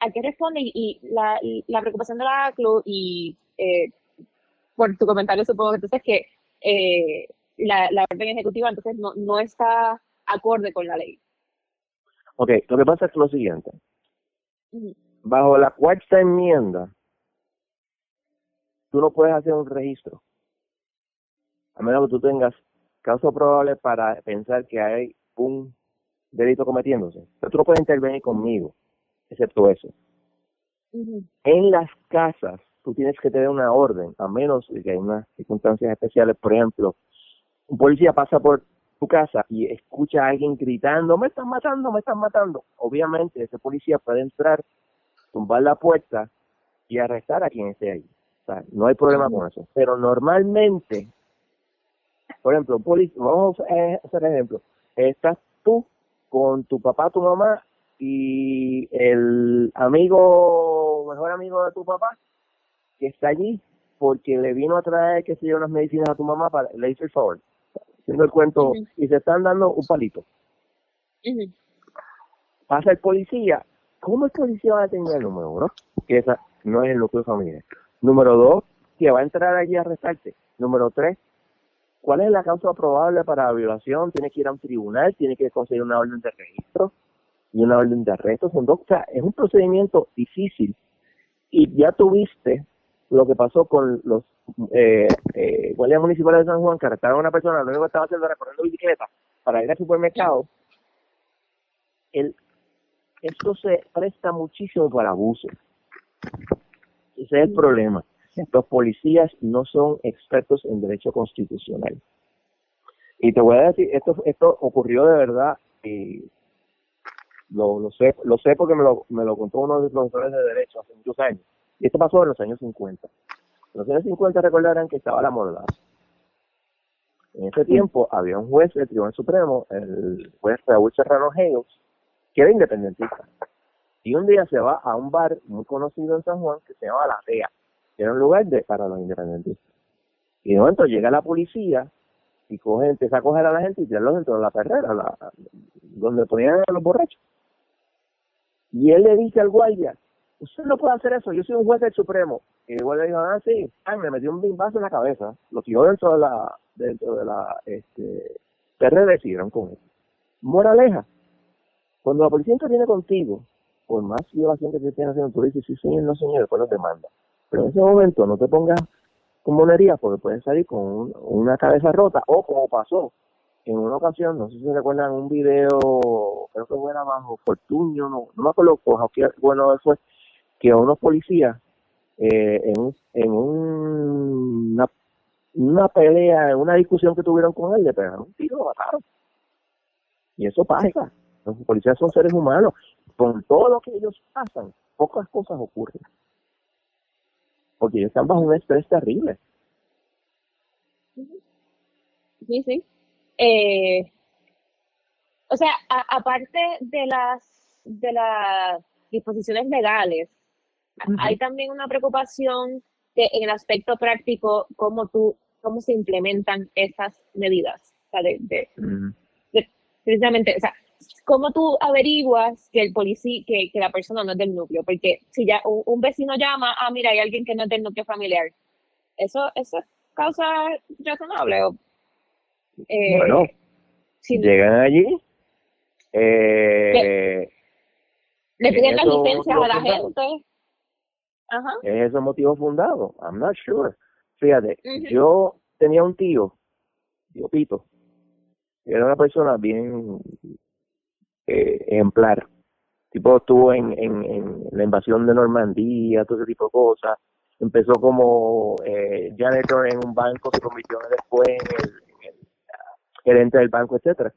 ¿a qué responde? Y, la, la, preocupación de la ACLU, y eh, por tu comentario supongo que entonces que eh, la, la orden ejecutiva entonces no, no está acorde con la ley. Ok, lo que pasa es lo siguiente. Bajo la cuarta enmienda, tú no puedes hacer un registro a menos que tú tengas caso probable para pensar que hay un delito cometiéndose. Pero tú no puedes intervenir conmigo, excepto eso. En las casas, tú tienes que tener una orden, a menos que hay unas circunstancias especiales. Por ejemplo, un policía pasa por tu casa y escucha a alguien gritando, me están matando, me están matando. Obviamente, ese policía puede entrar, tumbar la puerta y arrestar a quien esté ahí. O sea, no hay problema con eso. Pero normalmente, por ejemplo, vamos a hacer ejemplo. Estás tú con tu papá, tu mamá y el amigo, mejor amigo de tu papá, que está allí porque le vino a traer, que se unas medicinas a tu mamá para, le hizo el favor, haciendo el cuento, y se están dando un palito. Pasa el policía, ¿cómo el policía va a tener el número uno? Que esa no es el núcleo familiar. Número dos, que va a entrar allí a arrestarte. Número tres, ¿cuál es la causa probable para la violación? Tiene que ir a un tribunal, tiene que conseguir una orden de registro y una orden de arresto. Son dos, o es un procedimiento difícil. Y ya tuviste lo que pasó con los eh, eh, guardias municipales de San Juan que arrestaron a una persona, lo único que estaba haciendo era recorriendo bicicleta para ir al supermercado. El, esto se presta muchísimo para abuso. Ese es el problema. Los policías no son expertos en derecho constitucional. Y te voy a decir, esto esto ocurrió de verdad, y lo, lo sé lo sé porque me lo, me lo contó uno de los profesores de derecho hace muchos años. Y esto pasó en los años 50. En los años 50 recordarán que estaba la mordaza. En ese tiempo había un juez del Tribunal Supremo, el juez Raúl Serrano Hales, que era independentista. Y un día se va a un bar muy conocido en San Juan que se llama La Rea, que era un lugar de, para los independentistas. Y de momento llega la policía y coge, empieza a coger a la gente y tirarlos dentro de la perrera, la, donde ponían a los borrachos. Y él le dice al guardia, usted no puede hacer eso, yo soy un juez del Supremo. Y el guardia dijo, ah, sí, ay, me metió un bimbazo en la cabeza, lo tiró dentro de la, dentro de la, este, PRD, siguieron con él. Moraleja, cuando la policía viene contigo por más violación que te estén haciendo, tú dices, sí, señor, no, señor, después lo demanda. Pero en ese momento no te pongas con monería porque puedes salir con una cabeza rota o como pasó en una ocasión, no sé si recuerdan un video, creo que fue bajo Fortunio, no, no me acuerdo, bueno, fue que unos policías eh, en, en una, una pelea, en una discusión que tuvieron con él, le pegaron un tiro, lo mataron. Y eso pasa. Los policías son seres humanos con todo lo que ellos pasan, pocas cosas ocurren. Porque ellos están bajo un estrés terrible. Sí, sí. Eh, o sea, aparte de las de las disposiciones legales, hay también una preocupación de, en el aspecto práctico cómo tú cómo se implementan esas medidas, o sea, de, precisamente, o sea, ¿cómo tú averiguas que el policía, que, que, la persona no es del núcleo? Porque si ya un, vecino llama, ah, mira, hay alguien que no es del núcleo familiar, ¿eso, eso es causa razonable? O, eh, bueno, llegan allí, eh, le piden las licencias a la gente. Ajá. ¿Es ese motivo fundado? I'm not sure. Fíjate, yo tenía un tío, tío Pito, era una persona bien eh, ejemplar. Tipo estuvo en, en, la invasión de Normandía, todo ese tipo de cosas. Empezó como eh, janitor en un banco, se convirtió después en el, gerente del banco, etcétera.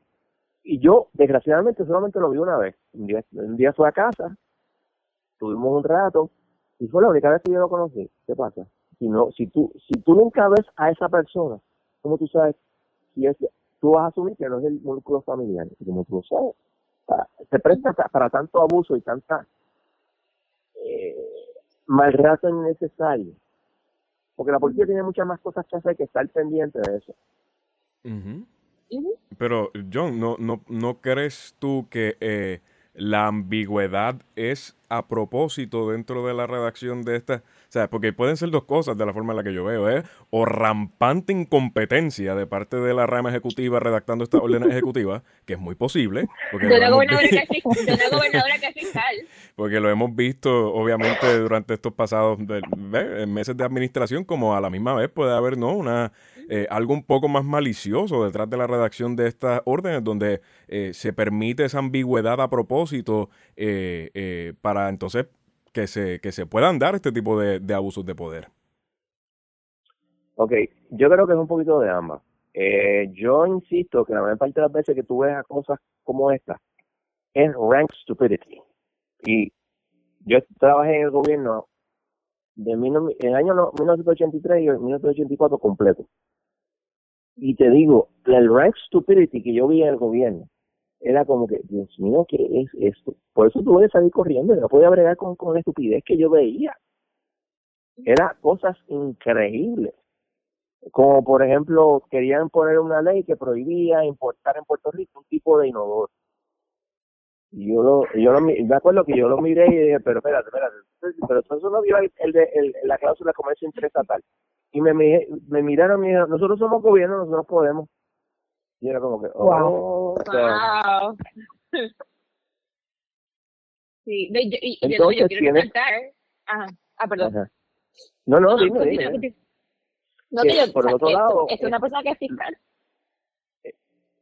Y yo, desgraciadamente, solamente lo vi una vez. Un día, fue a casa, tuvimos un rato, y fue la única vez que yo lo conocí. ¿Qué pasa? Si no, si tú, si tú nunca ves a esa persona, ¿cómo tú sabes si es, tú vas a asumir que no es el músculo familiar? Como tú lo sabes, se presta para tanto abuso y tanta eh, maltrato innecesario. Porque la policía tiene muchas más cosas que hacer que estar pendiente de eso. Pero, John, ¿no, no, ¿no crees tú que eh, la ambigüedad es a propósito dentro de la redacción de esta, o sea, porque pueden ser dos cosas de la forma en la que yo veo, ¿eh? O rampante incompetencia de parte de la rama ejecutiva redactando esta orden ejecutiva, que es muy posible. Porque una gobernadora que fiscal. Porque lo hemos visto, obviamente, durante estos pasados meses de administración, como a la misma vez puede haber, ¿no? Una eh, algo un poco más malicioso detrás de la redacción de estas órdenes, donde eh, se permite esa ambigüedad a propósito eh, para entonces que se, que se puedan dar este tipo de, de abusos de poder. Ok, yo creo que es un poquito de ambas. yo insisto que la mayor parte de las veces que tú ves cosas como esta es rank stupidity. Y yo trabajé en el gobierno de el año 1983 y 1984 completo. Y te digo, el rank stupidity que yo vi en el gobierno era como que, Dios mío, ¿qué es esto? Por eso tuve que salir corriendo, no podía bregar con, con la estupidez que yo veía. Era cosas increíbles. Como por ejemplo, querían poner una ley que prohibía importar en Puerto Rico un tipo de inodoro. Y yo lo, yo lo, me acuerdo que yo lo miré y dije, pero espérate, espérate, pero eso no vio el de el, la cláusula de comercio interestatal. Y me, me, me miraron y me dijeron, nosotros somos gobierno, nosotros podemos. Y era como que, oh, wow. Sí, de, yo, y, Entonces, yo, quiero comentar. Ajá. Ah, perdón. No, no, dime, dime. No, que yo, por otro lado, es una persona que es fiscal. Eh,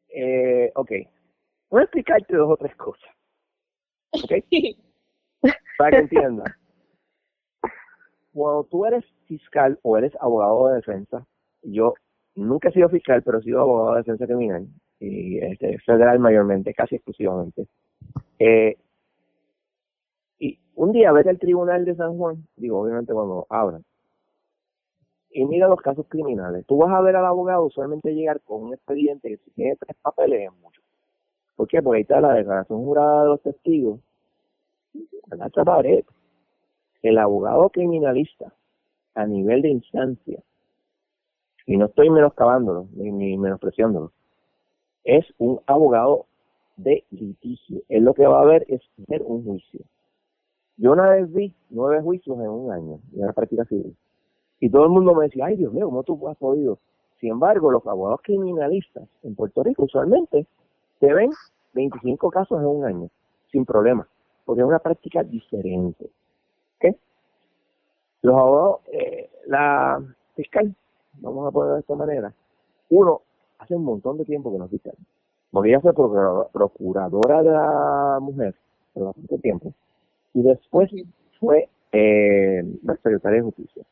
eh, ok. Voy a explicarte dos o tres cosas. ¿Ok? Para que entiendas. Cuando tú eres fiscal o eres abogado de defensa, yo nunca he sido fiscal, pero he sido abogado de defensa criminal, y este, federal mayormente, casi exclusivamente. Eh, y un día vete al tribunal de San Juan, digo, obviamente cuando abran, y mira los casos criminales. Tú vas a ver al abogado usualmente llegar con un expediente que si tiene tres papeles es mucho. ¿Por qué? Porque ahí está la declaración jurada de los testigos, la pared. El abogado criminalista a nivel de instancia, y no estoy menoscabándolo ni, menospreciándolo, es un abogado de litigio. Él lo que va a ver es ver un juicio. Yo una vez vi nueve juicios en un año en la práctica civil. Y todo el mundo me decía, ay Dios mío, ¿cómo tú has podido? Sin embargo, los abogados criminalistas en Puerto Rico usualmente te ven 25 casos en un año, sin problema, porque es una práctica diferente. Los abogados, eh, la fiscal, vamos a ponerlo de esta manera, uno hace un montón de tiempo que no es fiscal, porque ella fue procuradora de la mujer por bastante tiempo, y después fue eh, la secretaria de justicia.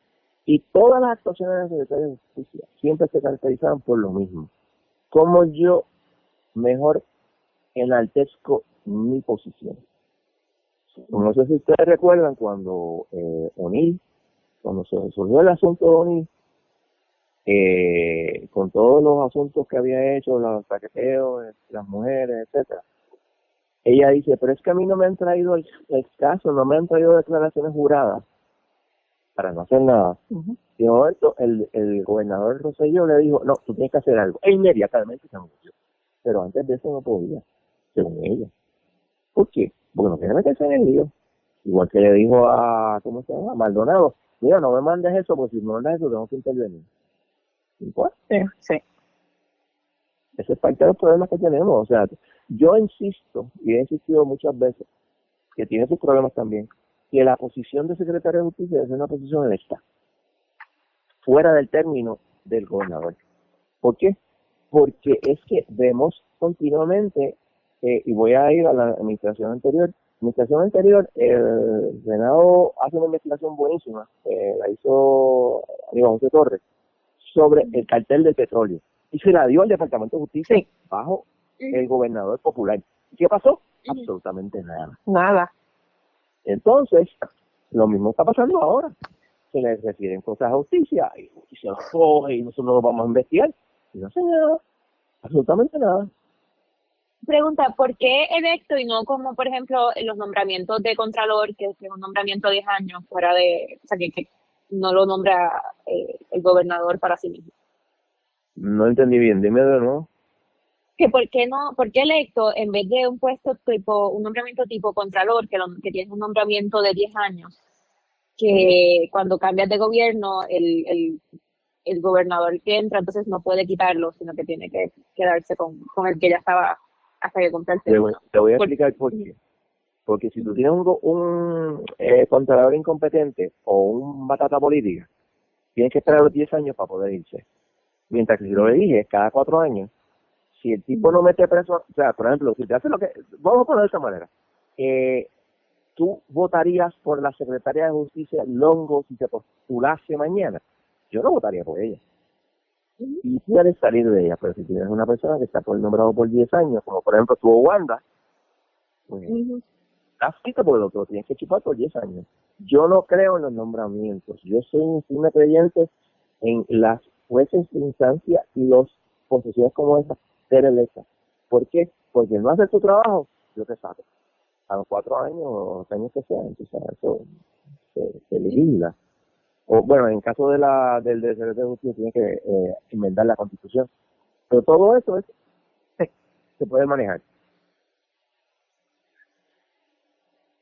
Y todas las actuaciones de la secretaria de justicia siempre se caracterizaban por lo mismo. Como yo mejor enaltezco mi posición. No sé si ustedes recuerdan cuando eh, O'Neill, cuando se resolvió el asunto de O'Neill, eh, con todos los asuntos que había hecho, los paqueteos, las mujeres, etcétera, ella dice, pero es que a mí no me han traído el, caso, no me han traído declaraciones juradas para no hacer nada. Y momento el, el gobernador Rosselló le dijo, no, tú tienes que hacer algo. E inmediatamente se anunció. Pero antes de eso no podía según ella. ¿Por qué? Porque no quiere meterse en el lío. Igual que le dijo a, ¿cómo se llama? Maldonado, mira, no me mandes eso, porque si me mandas eso tengo que intervenir. ¿Y pues? Sí, sí. Ese es parte de los problemas que tenemos. O sea, yo insisto, y he insistido muchas veces, que tiene sus problemas también, que la posición de secretario de justicia es una posición esta, fuera del término del gobernador. ¿Por qué? Porque es que vemos continuamente eh, y voy a ir a la administración anterior. Administración anterior, el Senado hace una investigación buenísima, eh, la hizo Aníbal José Torres, sobre el cartel del petróleo. Y se la dio al Departamento de Justicia bajo el gobernador popular. ¿Qué pasó? Absolutamente nada. Nada. Entonces, lo mismo está pasando ahora. Se les refieren cosas a justicia y justicia los coge y nosotros lo vamos a investigar. Y no hace nada. Absolutamente nada. Pregunta, ¿por qué electo y no como, por ejemplo, los nombramientos de Contralor, que es un nombramiento de 10 años, fuera de, o sea, que, no lo nombra eh, el gobernador para sí mismo? No entendí bien, dime de nuevo. Que por qué no, por qué electo en vez de un puesto tipo, un nombramiento tipo Contralor, que, que tiene un nombramiento de 10 años, que cuando cambias de gobierno, el, el, el gobernador que entra, entonces no puede quitarlo, sino que tiene que quedarse con, con el que ya estaba hasta que Te voy, a explicar por qué. Porque si tú tienes un, un eh, contador incompetente o un batata política, tienes que esperar los 10 años para poder irse. Mientras que si lo dije cada cuatro años, si el tipo no mete preso, o sea, por ejemplo, si te hace lo que, vamos a poner de esta manera, eh, tú votarías por la secretaria de justicia Longo si se postulase mañana. Yo no votaría por ella. Y quieres salir de ella, pero si tienes una persona que está por nombrado por 10 años, como por ejemplo tuvo Wanda, pues estás frito porque lo, lo tienes que chupar por 10 años. Yo no creo en los nombramientos. Yo soy un creyente en las jueces de instancia y los posiciones como esta ser electas. ¿Por qué? Porque no hace su trabajo, yo te saco. A los cuatro años o los años que sean, entonces eso se, se legisla. O bueno, en caso de la del de justicia tiene que eh, enmendar la constitución. Pero todo eso es se, puede manejar.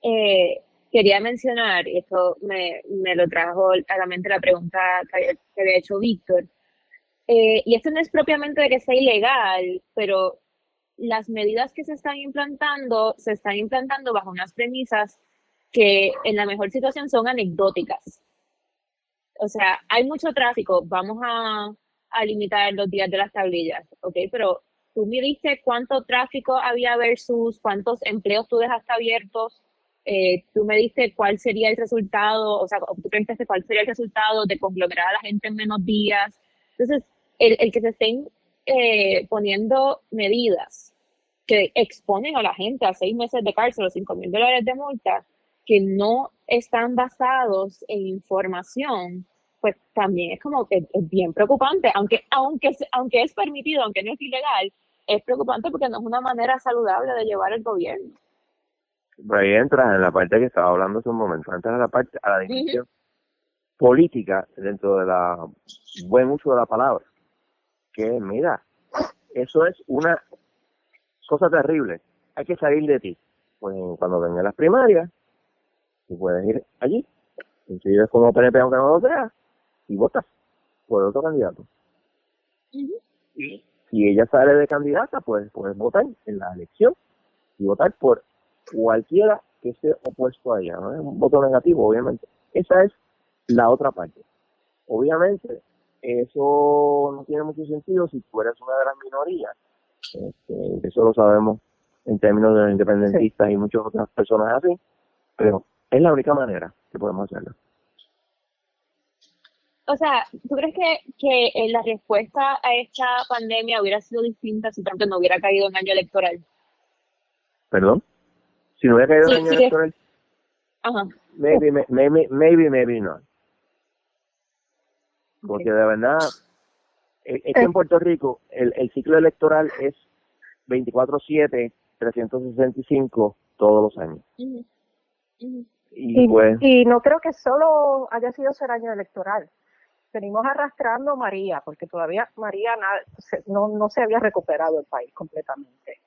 Eh, quería mencionar, y esto me, me, lo trajo a la mente la pregunta que había hecho Víctor, eh, y esto no es propiamente de que sea ilegal, pero las medidas que se están implantando se están implantando bajo unas premisas que en la mejor situación son anecdóticas. O sea, hay mucho tráfico, vamos a, a limitar los días de las tablillas, ¿ok? Pero tú midiste cuánto tráfico había versus cuántos empleos tú dejaste abiertos, eh, tú me diste cuál sería el resultado, o sea, tú pensaste cuál sería el resultado de conglomerar a la gente en menos días. Entonces, el, el que se estén eh, poniendo medidas que exponen a la gente a seis meses de cárcel o cinco mil dólares de multa, que no están basados en información, pues también es como que es bien preocupante, aunque, aunque, aunque es permitido, aunque no es ilegal, es preocupante porque no es una manera saludable de llevar el gobierno. ahí entra en la parte que estaba hablando hace un momento, entra en la parte, a la definición política dentro de la buen uso de la palabra que mira, eso es una cosa terrible. Hay que salir de ti. Pues cuando vengan las primarias, tú puedes ir allí, inscribes como PNP aunque no lo sea, y votas por otro candidato. Y si ella sale de candidata, pues puedes votar en la elección y votar por cualquiera que esté opuesto a ella. No es un voto negativo, obviamente. Esa es la otra parte. Obviamente, eso no tiene mucho sentido si tú eres una de las minorías. Este, eso lo sabemos en términos de los independentistas y muchas otras personas así, pero es la única manera que podemos hacerlo. O sea, ¿tú crees que, que eh, la respuesta a esta pandemia hubiera sido distinta si tanto no hubiera caído en año electoral? ¿Perdón? Si no hubiera caído en año electoral. Ajá. Maybe, maybe, maybe, maybe not. Porque de verdad, es, que en Puerto Rico el, el ciclo electoral es 24-7, 365 todos los años. Y, pues, y, no creo que solo haya sido ese año electoral. Venimos arrastrando María, porque todavía María no, no se había recuperado el país completamente.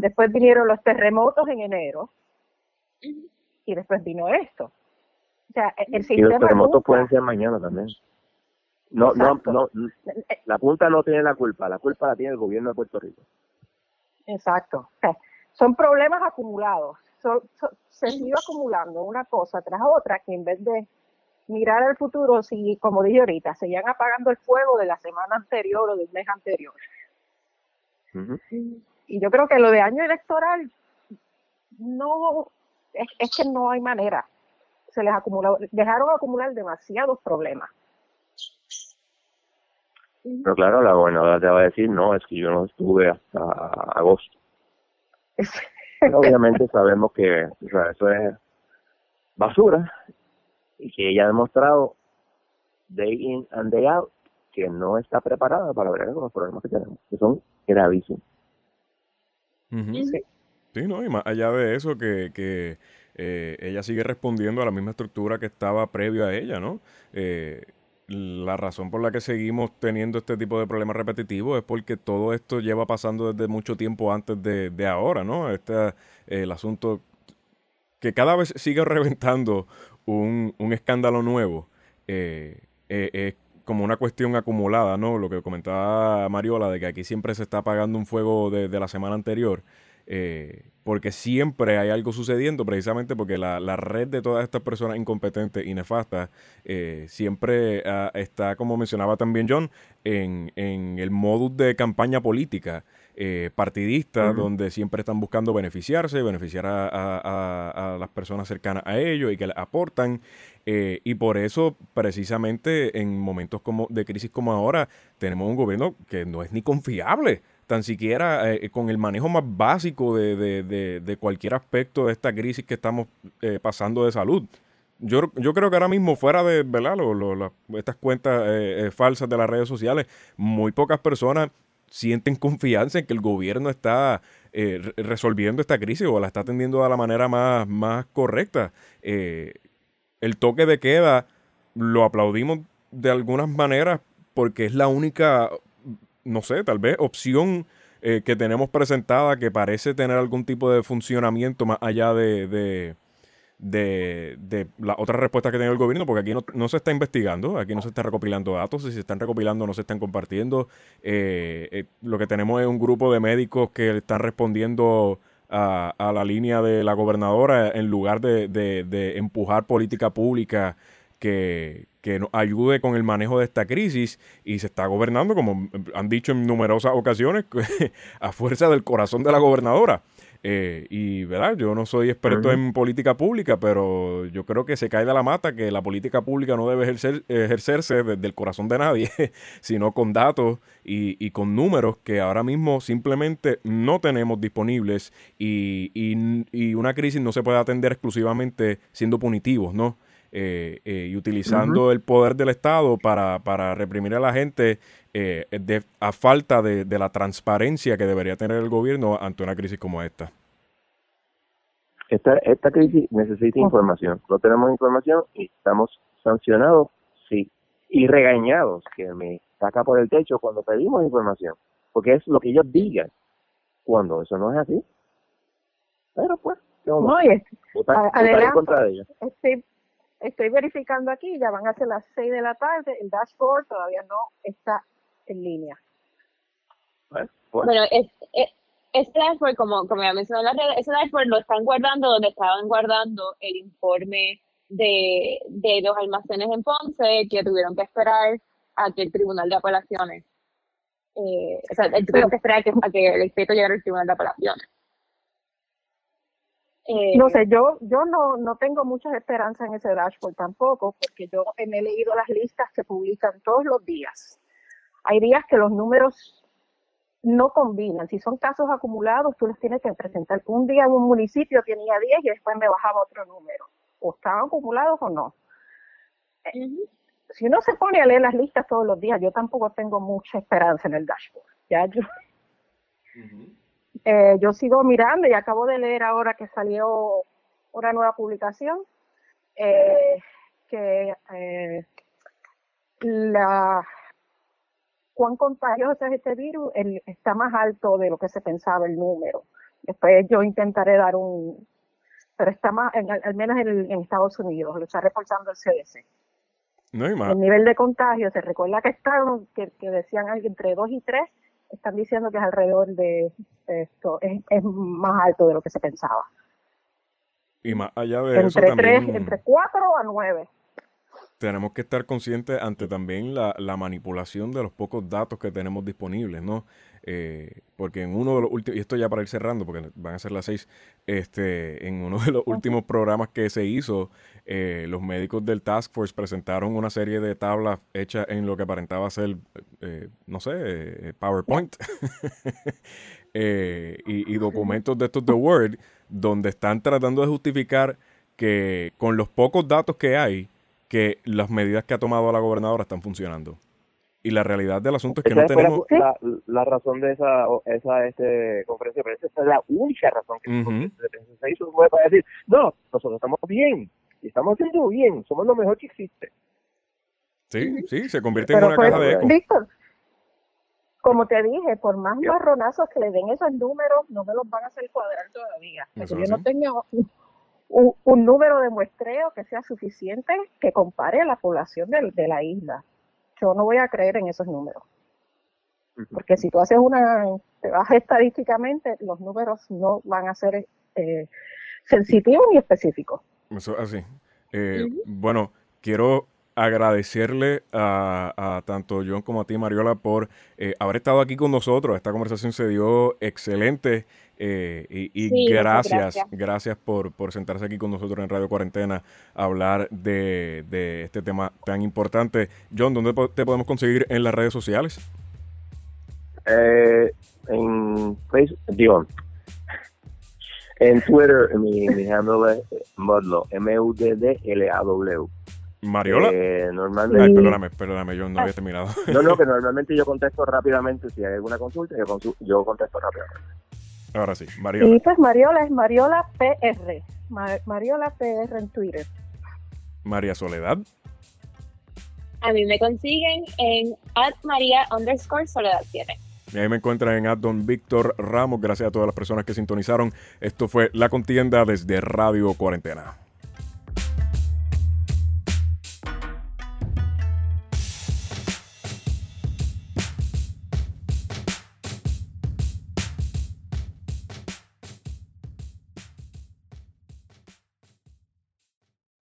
Después vinieron los terremotos en enero y después vino esto. O sea, el sistema y los terremotos pueden ser mañana también. No, no, no, la punta no tiene la culpa, la culpa la tiene el gobierno de Puerto Rico. Exacto. Son problemas acumulados. Se sigue acumulando una cosa tras otra que en vez de mirar al futuro, si, como dije ahorita, se iban apagando el fuego de la semana anterior o del mes anterior. Y yo creo que lo de año electoral no es, es que no hay manera. Se les acumuló, dejaron acumular demasiados problemas. Pero claro, la gobernadora te va a decir, no, es que yo no estuve hasta agosto. obviamente sabemos que eso es basura y que ella ha demostrado day in and day out que no está preparada para ver con los problemas que tenemos, que son gravísimos. sí. no, y más allá de eso, que, que eh, ella sigue respondiendo a la misma estructura que estaba previo a ella, ¿no? Eh, la razón por la que seguimos teniendo este tipo de problemas repetitivos es porque todo esto lleva pasando desde mucho tiempo antes de, de ahora, ¿no? Este, el asunto que cada vez sigue reventando un, un escándalo nuevo eh, eh, es como una cuestión acumulada, ¿no? Lo que comentaba Mariola, de que aquí siempre se está apagando un fuego de, de la semana anterior. Eh, porque siempre hay algo sucediendo, precisamente porque la, la red de todas estas personas incompetentes y nefastas eh, siempre ah, está, como mencionaba también John, en, en el modus de campaña política. Eh, partidista, donde siempre están buscando beneficiarse, beneficiar a, las personas cercanas a ellos y que les aportan. Eh, y por eso, precisamente, en momentos como de crisis como ahora, tenemos un gobierno que no es ni confiable tan siquiera eh, con el manejo más básico de, cualquier aspecto de esta crisis que estamos pasando de salud. Yo, yo creo que ahora mismo, fuera de ¿verdad? estas cuentas falsas de las redes sociales, muy pocas personas sienten confianza en que el gobierno está eh, resolviendo esta crisis o la está atendiendo de la manera más, más correcta. Eh, el toque de queda lo aplaudimos de algunas maneras porque es la única, no sé, tal vez opción eh, que tenemos presentada que parece tener algún tipo de funcionamiento más allá de de, de la otra respuesta que tiene el gobierno, porque aquí no, se está investigando, aquí no se está recopilando datos, si se están recopilando no se están compartiendo. Eh, eh, lo que tenemos es un grupo de médicos que están respondiendo a, a la línea de la gobernadora en lugar de, de, empujar política pública que, que nos ayude con el manejo de esta crisis y se está gobernando, como han dicho en numerosas ocasiones, a fuerza del corazón de la gobernadora. Eh, y, ¿verdad? Yo no soy experto en política pública, pero yo creo que se cae de la mata que la política pública no debe ejercer, ejercerse desde el corazón de nadie, sino con datos y, con números que ahora mismo simplemente no tenemos disponibles y, y, una crisis no se puede atender exclusivamente siendo punitivos, ¿no? Eh, eh, y utilizando el poder del Estado para, para reprimir a la gente eh, de, a falta de, de, la transparencia que debería tener el gobierno ante una crisis como esta. Esta, esta crisis necesita información. No tenemos información y estamos sancionados, sí, y regañados, que me saca por el techo cuando pedimos información, porque es lo que ellos digan, cuando eso no es así. Pero pues, no, es, contra de ellos. Estoy, estoy verificando aquí, ya van a ser las 6 de la tarde, el dashboard todavía no está en línea. Bueno, es, este dashboard, como, como ya mencionó la red, ese dashboard lo están guardando donde estaban guardando el informe de, de los almacenes en Ponce que tuvieron que esperar a que el Tribunal de Apelaciones, eh, o sea, tuvieron que esperar a que, a que el escrito llegara al Tribunal de Apelaciones. Eh, no sé, yo yo no, no tengo muchas esperanzas en ese dashboard tampoco, porque yo he leído las listas que publican todos los días hay días que los números no combinan. Si son casos acumulados, tú los tienes que presentar. Un día en un municipio tenía 10 y después me bajaba otro número. O estaban acumulados o no. Si uno se pone a leer las listas todos los días, yo tampoco tengo mucha esperanza en el dashboard. Ya yo, eh, yo sigo mirando y acabo de leer ahora que salió una nueva publicación eh, que eh, la cuán contagioso es este virus, está más alto de lo que se pensaba el número. Después yo intentaré dar un, pero está más, al menos en, Estados Unidos, lo está reforzando el CDC. No hay más. El nivel de contagio, se recuerda que están, que, decían entre 2 y 3, están diciendo que es alrededor de esto, es, más alto de lo que se pensaba. Y más allá de eso también... entre 4 a 9 tenemos que estar conscientes ante también la, la, manipulación de los pocos datos que tenemos disponibles, ¿no? Eh, porque en uno de los últimos, y esto ya para ir cerrando, porque van a ser las seis, este, en uno de los últimos programas que se hizo, eh, los médicos del Task Force presentaron una serie de tablas hechas en lo que aparentaba ser, eh, no sé, PowerPoint, y, y documentos de estos de Word, donde están tratando de justificar que con los pocos datos que hay, que las medidas que ha tomado la gobernadora están funcionando. Y la realidad del asunto es que no tenemos... La, la, razón de esa, esa este, conferencia de prensa, esa es la única razón que se hizo para decir, no, nosotros estamos bien, y estamos haciendo bien, somos lo mejor que existe. Sí, sí, se convierte en una caja de eco. Víctor, como te dije, por más marronazos que le den esos números, no me los van a hacer cuadrar todavía. Porque yo no tengo un, número de muestreo que sea suficiente que compare a la población de, de, la isla. Yo no voy a creer en esos números. Porque si tú haces una, te vas estadísticamente, los números no van a ser eh, sensitivo ni específico. Eso así. Eh, bueno, quiero agradecerle a, tanto John como a ti, Mariola, por eh, haber estado aquí con nosotros. Esta conversación se dio excelente eh, y, gracias, gracias, por, por, sentarse aquí con nosotros en Radio Cuarentena a hablar de, este tema tan importante. John, ¿dónde te podemos conseguir en las redes sociales? Eh, en Facebook, digo, en Twitter mi, mi handle es Mudlo, M-U-D-D-L-A-W. Mariola. Eh, normalmente. Ay, perdóname, perdóname, yo no había terminado. No, no, que normalmente yo contesto rápidamente. Si hay alguna consulta, yo, yo contesto rápidamente. Ahora sí, Mariola. Y pues Mariola es Mariola PR. Mariola PR en Twitter. María Soledad. A mí me consiguen en María underscore Soledad 7. Y ahí me encuentran en Don Víctor Ramos. Gracias a todas las personas que sintonizaron. Esto fue La Contienda desde Radio Cuarentena.